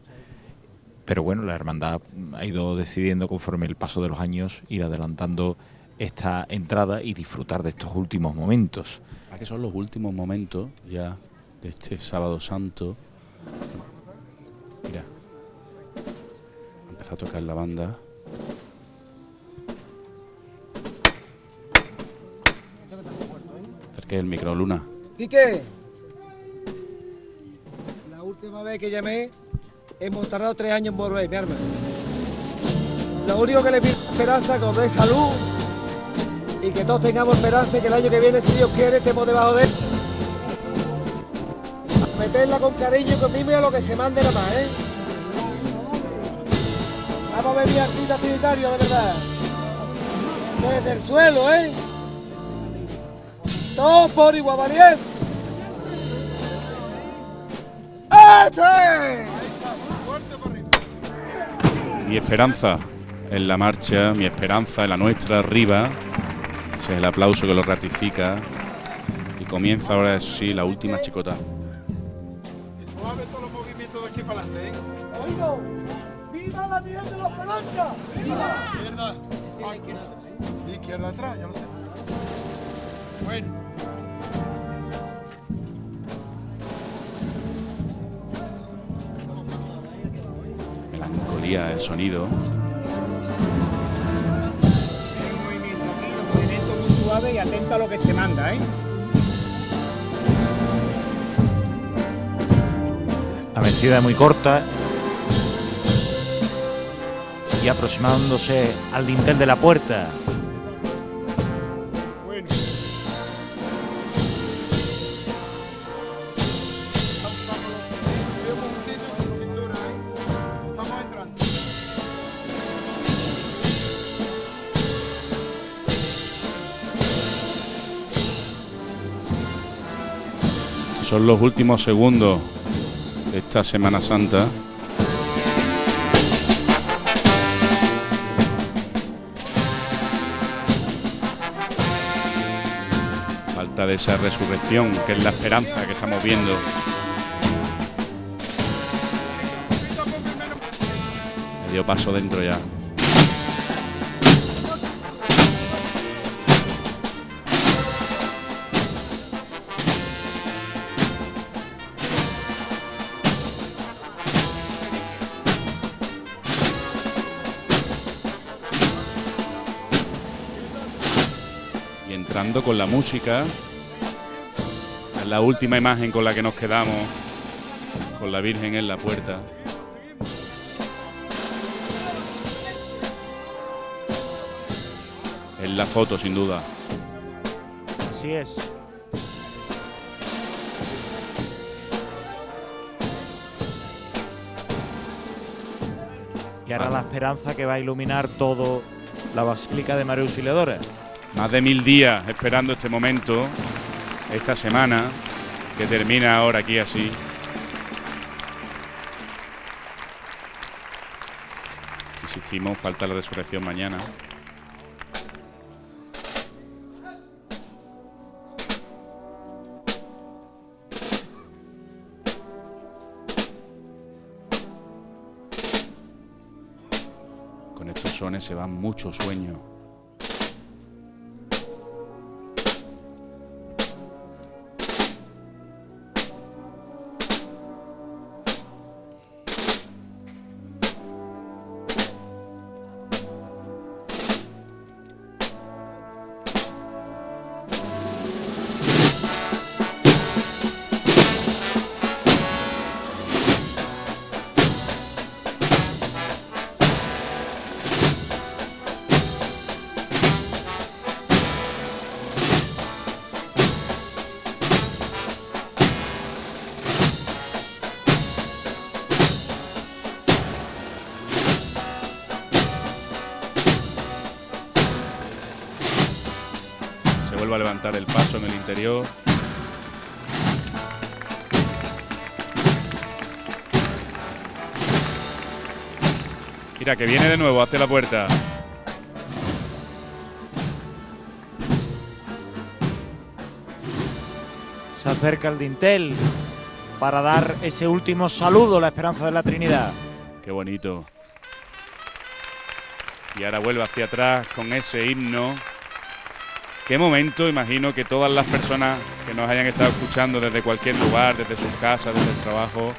Pero bueno, la hermandad ha ido decidiendo conforme el paso de los años ir adelantando esta entrada y disfrutar de estos últimos momentos. ¿A que son los últimos momentos ya de este sábado santo? Mira, empezó a tocar la banda. Acerque el micro, Luna. Quique, la última vez que llamé hemos tardado tres años en volver, mi hermano. Lo único que le pido es esperanza es que os dé salud y que todos tengamos esperanza y que el año que viene, si Dios quiere, estemos debajo de él. Meterla con cariño y con a lo que se mande nada más, ¿eh? Vamos a mi artista trinitario, de verdad. Desde el suelo, ¿eh? Todos por igual valiente. ¡Este! Mi esperanza en la marcha, mi esperanza en la nuestra arriba. Ese es el aplauso que lo ratifica. Y comienza ahora, sí, la última chicota. Suave todos los movimientos de aquí para adelante, ¿eh? Oigo, ¡Viva la Virgen de la Esperanza! ¡Viva! Izquierda. Sí, izquierda atrás, ya lo sé. Bueno. Melancolía, el sonido. Movimiento muy suave y atento a lo que se manda, ¿eh? La vencida es muy corta y aproximándose al dintel de la puerta. Son los últimos segundos esta Semana Santa. Falta de esa resurrección, que es la esperanza que estamos viendo. Medio paso dentro ya. Con la música. Es la última imagen con la que nos quedamos, con la Virgen en la puerta. Es la foto, sin duda. Así es. Y ahora la esperanza que va a iluminar todo la Basílica de María Auxiliadora. Más de mil días esperando este momento, esta semana, que termina ahora aquí así. Insistimos, falta la resurrección mañana. Con estos sones se van muchos sueños. Mira, que viene de nuevo hacia la puerta. Se acerca el dintel para dar ese último saludo a la esperanza de la Trinidad. Qué bonito. Y ahora vuelve hacia atrás con ese himno. Qué momento, imagino que todas las personas que nos hayan estado escuchando desde cualquier lugar, desde sus casas, desde el trabajo,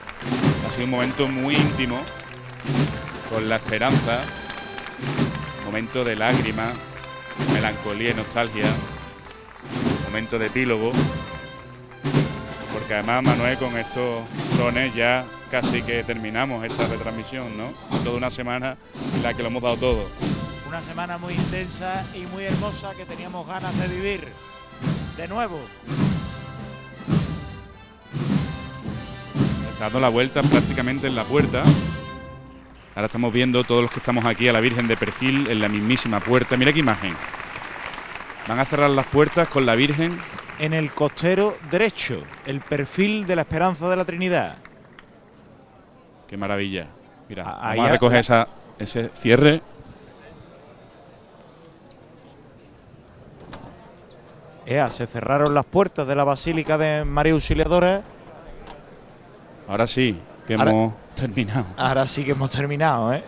ha sido un momento muy íntimo, con la esperanza, momento de lágrima, melancolía y nostalgia, momento de epílogo, porque además Manuel con estos sones ya casi que terminamos esta retransmisión, ¿no? Toda una semana en la que lo hemos dado todo. Una semana muy intensa y muy hermosa que teníamos ganas de vivir. De nuevo. Está dando la vuelta prácticamente en la puerta. Ahora estamos viendo todos los que estamos aquí a la Virgen de perfil en la mismísima puerta. Mira qué imagen. Van a cerrar las puertas con la Virgen. En el costero derecho, el perfil de la esperanza de la Trinidad. Qué maravilla. Mira, ahí vamos a recoger esa, ese cierre. Ea, se cerraron las puertas de la Basílica de María Auxiliadora. Ahora sí, que Ahora- hemos terminado. Ahora sí que hemos terminado, ¿eh?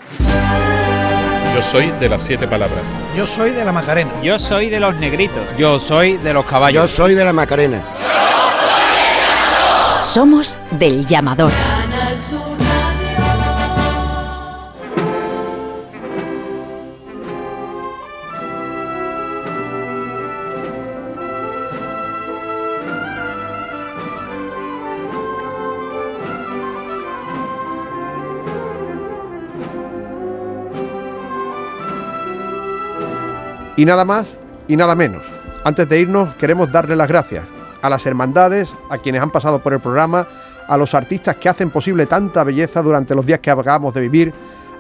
Yo soy de las siete palabras. Yo soy de la Macarena. Yo soy de los negritos. Yo soy de los caballos. Yo soy de la Macarena. Somos del llamador. Y nada más y nada menos. Antes de irnos, queremos darle las gracias a las hermandades, a quienes han pasado por el programa, a los artistas que hacen posible tanta belleza durante los días que acabamos de vivir,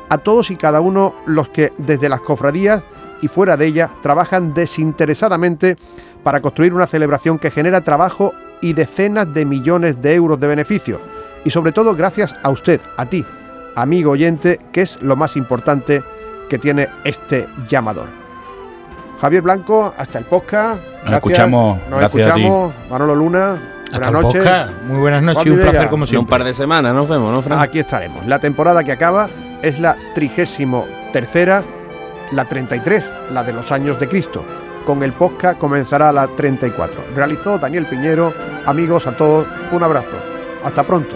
a todos y cada uno los que desde las cofradías y fuera de ellas trabajan desinteresadamente para construir una celebración que genera trabajo y decenas de millones de euros de beneficio. Y sobre todo gracias a usted, a ti, amigo oyente, que es lo más importante que tiene este llamador. Javier Blanco, hasta el podcast. Nos escuchamos, Nos gracias a ti. escuchamos. Manolo Luna, Hasta buenas el noches. podcast. Muy buenas noches y un placer como En un siempre. par de semanas nos vemos, ¿no, Fran? Aquí estaremos. La temporada que acaba es la trigésimo tercera, la 33, la de los años de Cristo. Con el podcast comenzará la 34. Realizó Daniel Piñero. Amigos a todos, un abrazo. Hasta pronto.